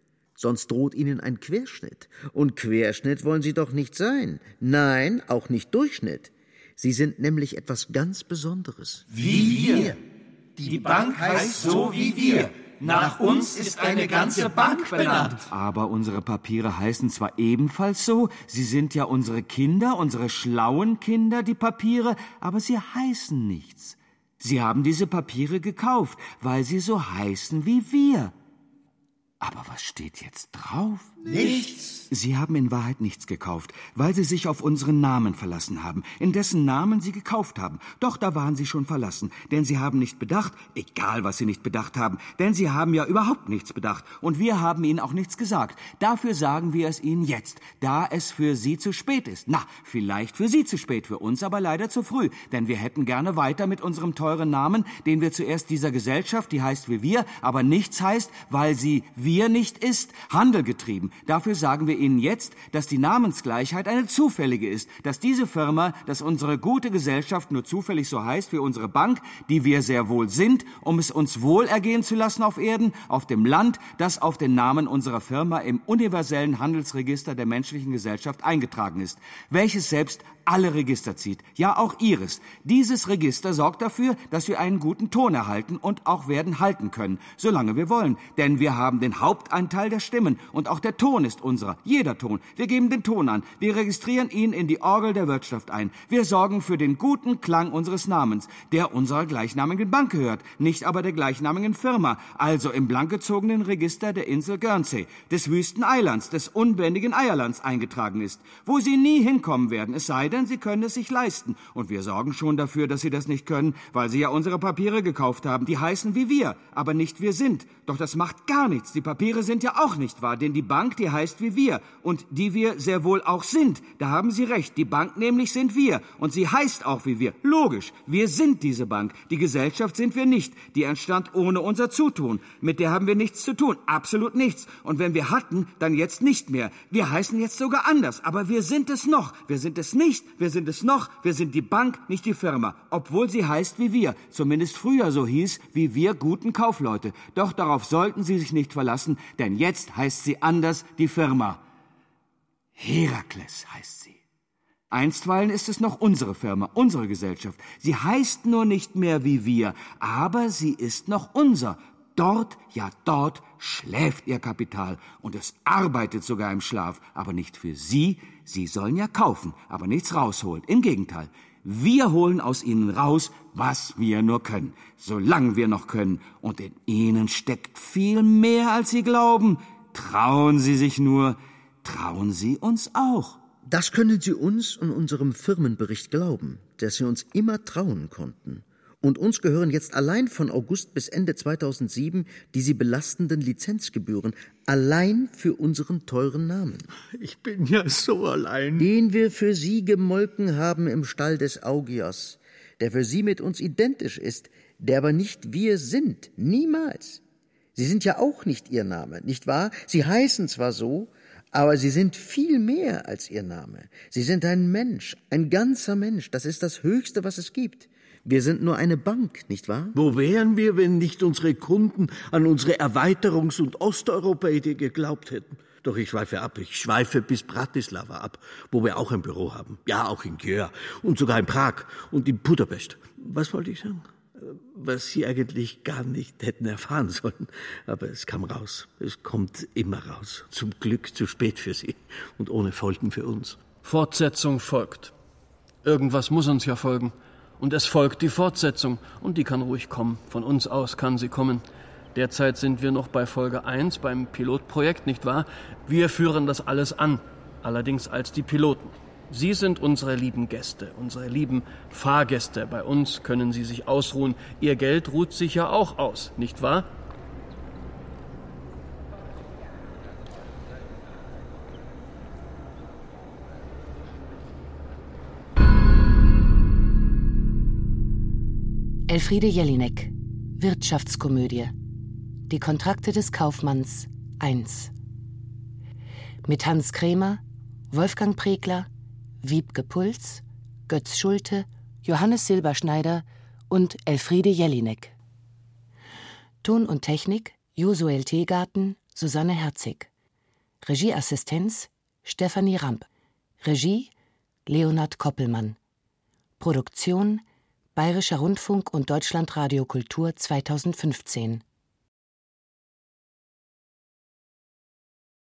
sonst droht Ihnen ein Querschnitt. Und Querschnitt wollen Sie doch nicht sein. Nein, auch nicht Durchschnitt. Sie sind nämlich etwas ganz Besonderes. Wie wir. Die Bank heißt so wie wir. Nach uns ist eine ganze Bank benannt. Aber unsere Papiere heißen zwar ebenfalls so, sie sind ja unsere Kinder, unsere schlauen Kinder, die Papiere, aber sie heißen nichts. Sie haben diese Papiere gekauft, weil sie so heißen wie wir. Aber was steht jetzt drauf? Nichts. Sie haben in Wahrheit nichts gekauft, weil Sie sich auf unseren Namen verlassen haben, in dessen Namen Sie gekauft haben. Doch da waren Sie schon verlassen, denn Sie haben nicht bedacht, egal was Sie nicht bedacht haben, denn Sie haben ja überhaupt nichts bedacht und wir haben Ihnen auch nichts gesagt. Dafür sagen wir es Ihnen jetzt, da es für Sie zu spät ist. Na, vielleicht für Sie zu spät, für uns aber leider zu früh, denn wir hätten gerne weiter mit unserem teuren Namen, den wir zuerst dieser Gesellschaft, die heißt wie wir, aber nichts heißt, weil sie wir nicht ist, Handel getrieben. Dafür sagen wir Ihnen jetzt, dass die Namensgleichheit eine zufällige ist, dass diese Firma, dass unsere gute Gesellschaft nur zufällig so heißt wie unsere Bank, die wir sehr wohl sind, um es uns wohl ergehen zu lassen auf Erden, auf dem Land, das auf den Namen unserer Firma im universellen Handelsregister der menschlichen Gesellschaft eingetragen ist, welches selbst alle Register zieht, ja auch Ihres. Dieses Register sorgt dafür, dass wir einen guten Ton erhalten und auch werden halten können, solange wir wollen. Denn wir haben den Hauptanteil der Stimmen und auch der Ton ist unserer, jeder Ton. Wir geben den Ton an, wir registrieren ihn in die Orgel der Wirtschaft ein. Wir sorgen für den guten Klang unseres Namens, der unserer gleichnamigen Bank gehört, nicht aber der gleichnamigen Firma, also im blankgezogenen Register der Insel Guernsey, des Wüsteneilands, des unbändigen Eierlands eingetragen ist, wo sie nie hinkommen werden, es sei denn, sie können es sich leisten. Und wir sorgen schon dafür, dass sie das nicht können, weil sie ja unsere Papiere gekauft haben. Die heißen wie wir, aber nicht wir sind. Doch das macht gar nichts. Die Papiere sind ja auch nicht wahr, denn die Bank, die heißt wie wir und die wir sehr wohl auch sind. Da haben Sie recht. Die Bank nämlich sind wir und sie heißt auch wie wir. Logisch. Wir sind diese Bank. Die Gesellschaft sind wir nicht. Die entstand ohne unser Zutun. Mit der haben wir nichts zu tun. Absolut nichts. Und wenn wir hatten, dann jetzt nicht mehr. Wir heißen jetzt sogar anders. Aber wir sind es noch. Wir sind es nicht. Wir sind es noch. Wir sind die Bank, nicht die Firma. Obwohl sie heißt wie wir. Zumindest früher so hieß, wie wir guten Kaufleute. Doch darauf sollten Sie sich nicht verlassen, denn jetzt heißt sie anders die Firma. Herakles heißt sie. Einstweilen ist es noch unsere Firma, unsere Gesellschaft. Sie heißt nur nicht mehr wie wir, aber sie ist noch unser. Dort, ja dort schläft ihr Kapital und es arbeitet sogar im Schlaf, aber nicht für Sie. Sie sollen ja kaufen, aber nichts rausholen. Im Gegenteil, wir holen aus ihnen raus, was wir nur können, solange wir noch können. Und in ihnen steckt viel mehr, als Sie glauben. Trauen Sie sich nur, trauen Sie uns auch. Das können Sie uns und unserem Firmenbericht glauben, dass Sie uns immer trauen konnten. Und uns gehören jetzt allein von August bis Ende 2007 die sie belastenden Lizenzgebühren, allein für unseren teuren Namen. Ich bin ja so allein. Den wir für Sie gemolken haben im Stall des Augias, der für Sie mit uns identisch ist, der aber nicht wir sind, niemals. Sie sind ja auch nicht Ihr Name, nicht wahr? Sie heißen zwar so, aber Sie sind viel mehr als Ihr Name. Sie sind ein Mensch, ein ganzer Mensch. Das ist das Höchste, was es gibt. Wir sind nur eine Bank, nicht wahr? Wo wären wir, wenn nicht unsere Kunden an unsere Erweiterungs- und Osteuropa-Idee geglaubt hätten? Doch ich schweife ab. Ich schweife bis Bratislava ab, wo wir auch ein Büro haben. Ja, auch in Gjör und sogar in Prag und in Budapest. Was wollte ich sagen? Was Sie eigentlich gar nicht hätten erfahren sollen. Aber es kam raus. Es kommt immer raus. Zum Glück zu spät für Sie und ohne Folgen für uns. Fortsetzung folgt. Irgendwas muss uns ja folgen. Und es folgt die Fortsetzung, und die kann ruhig kommen. Von uns aus kann sie kommen. Derzeit sind wir noch bei Folge 1 beim Pilotprojekt, nicht wahr? Wir führen das alles an, allerdings als die Piloten. Sie sind unsere lieben Gäste, unsere lieben Fahrgäste. Bei uns können Sie sich ausruhen. Ihr Geld ruht sich ja auch aus, nicht wahr? Elfriede Jelinek, Wirtschaftskomödie. Die Kontrakte des Kaufmanns 1. Mit Hans Krämer, Wolfgang Pregler, Wiebke Puls, Götz Schulte, Johannes Silberschneider und Elfriede Jelinek. Ton und Technik Josuel Teegarten, Susanne Herzig. Regieassistenz Stefanie Ramp. Regie Leonhard Koppelmann. Produktion Bayerischer Rundfunk und Deutschlandradio Kultur 2015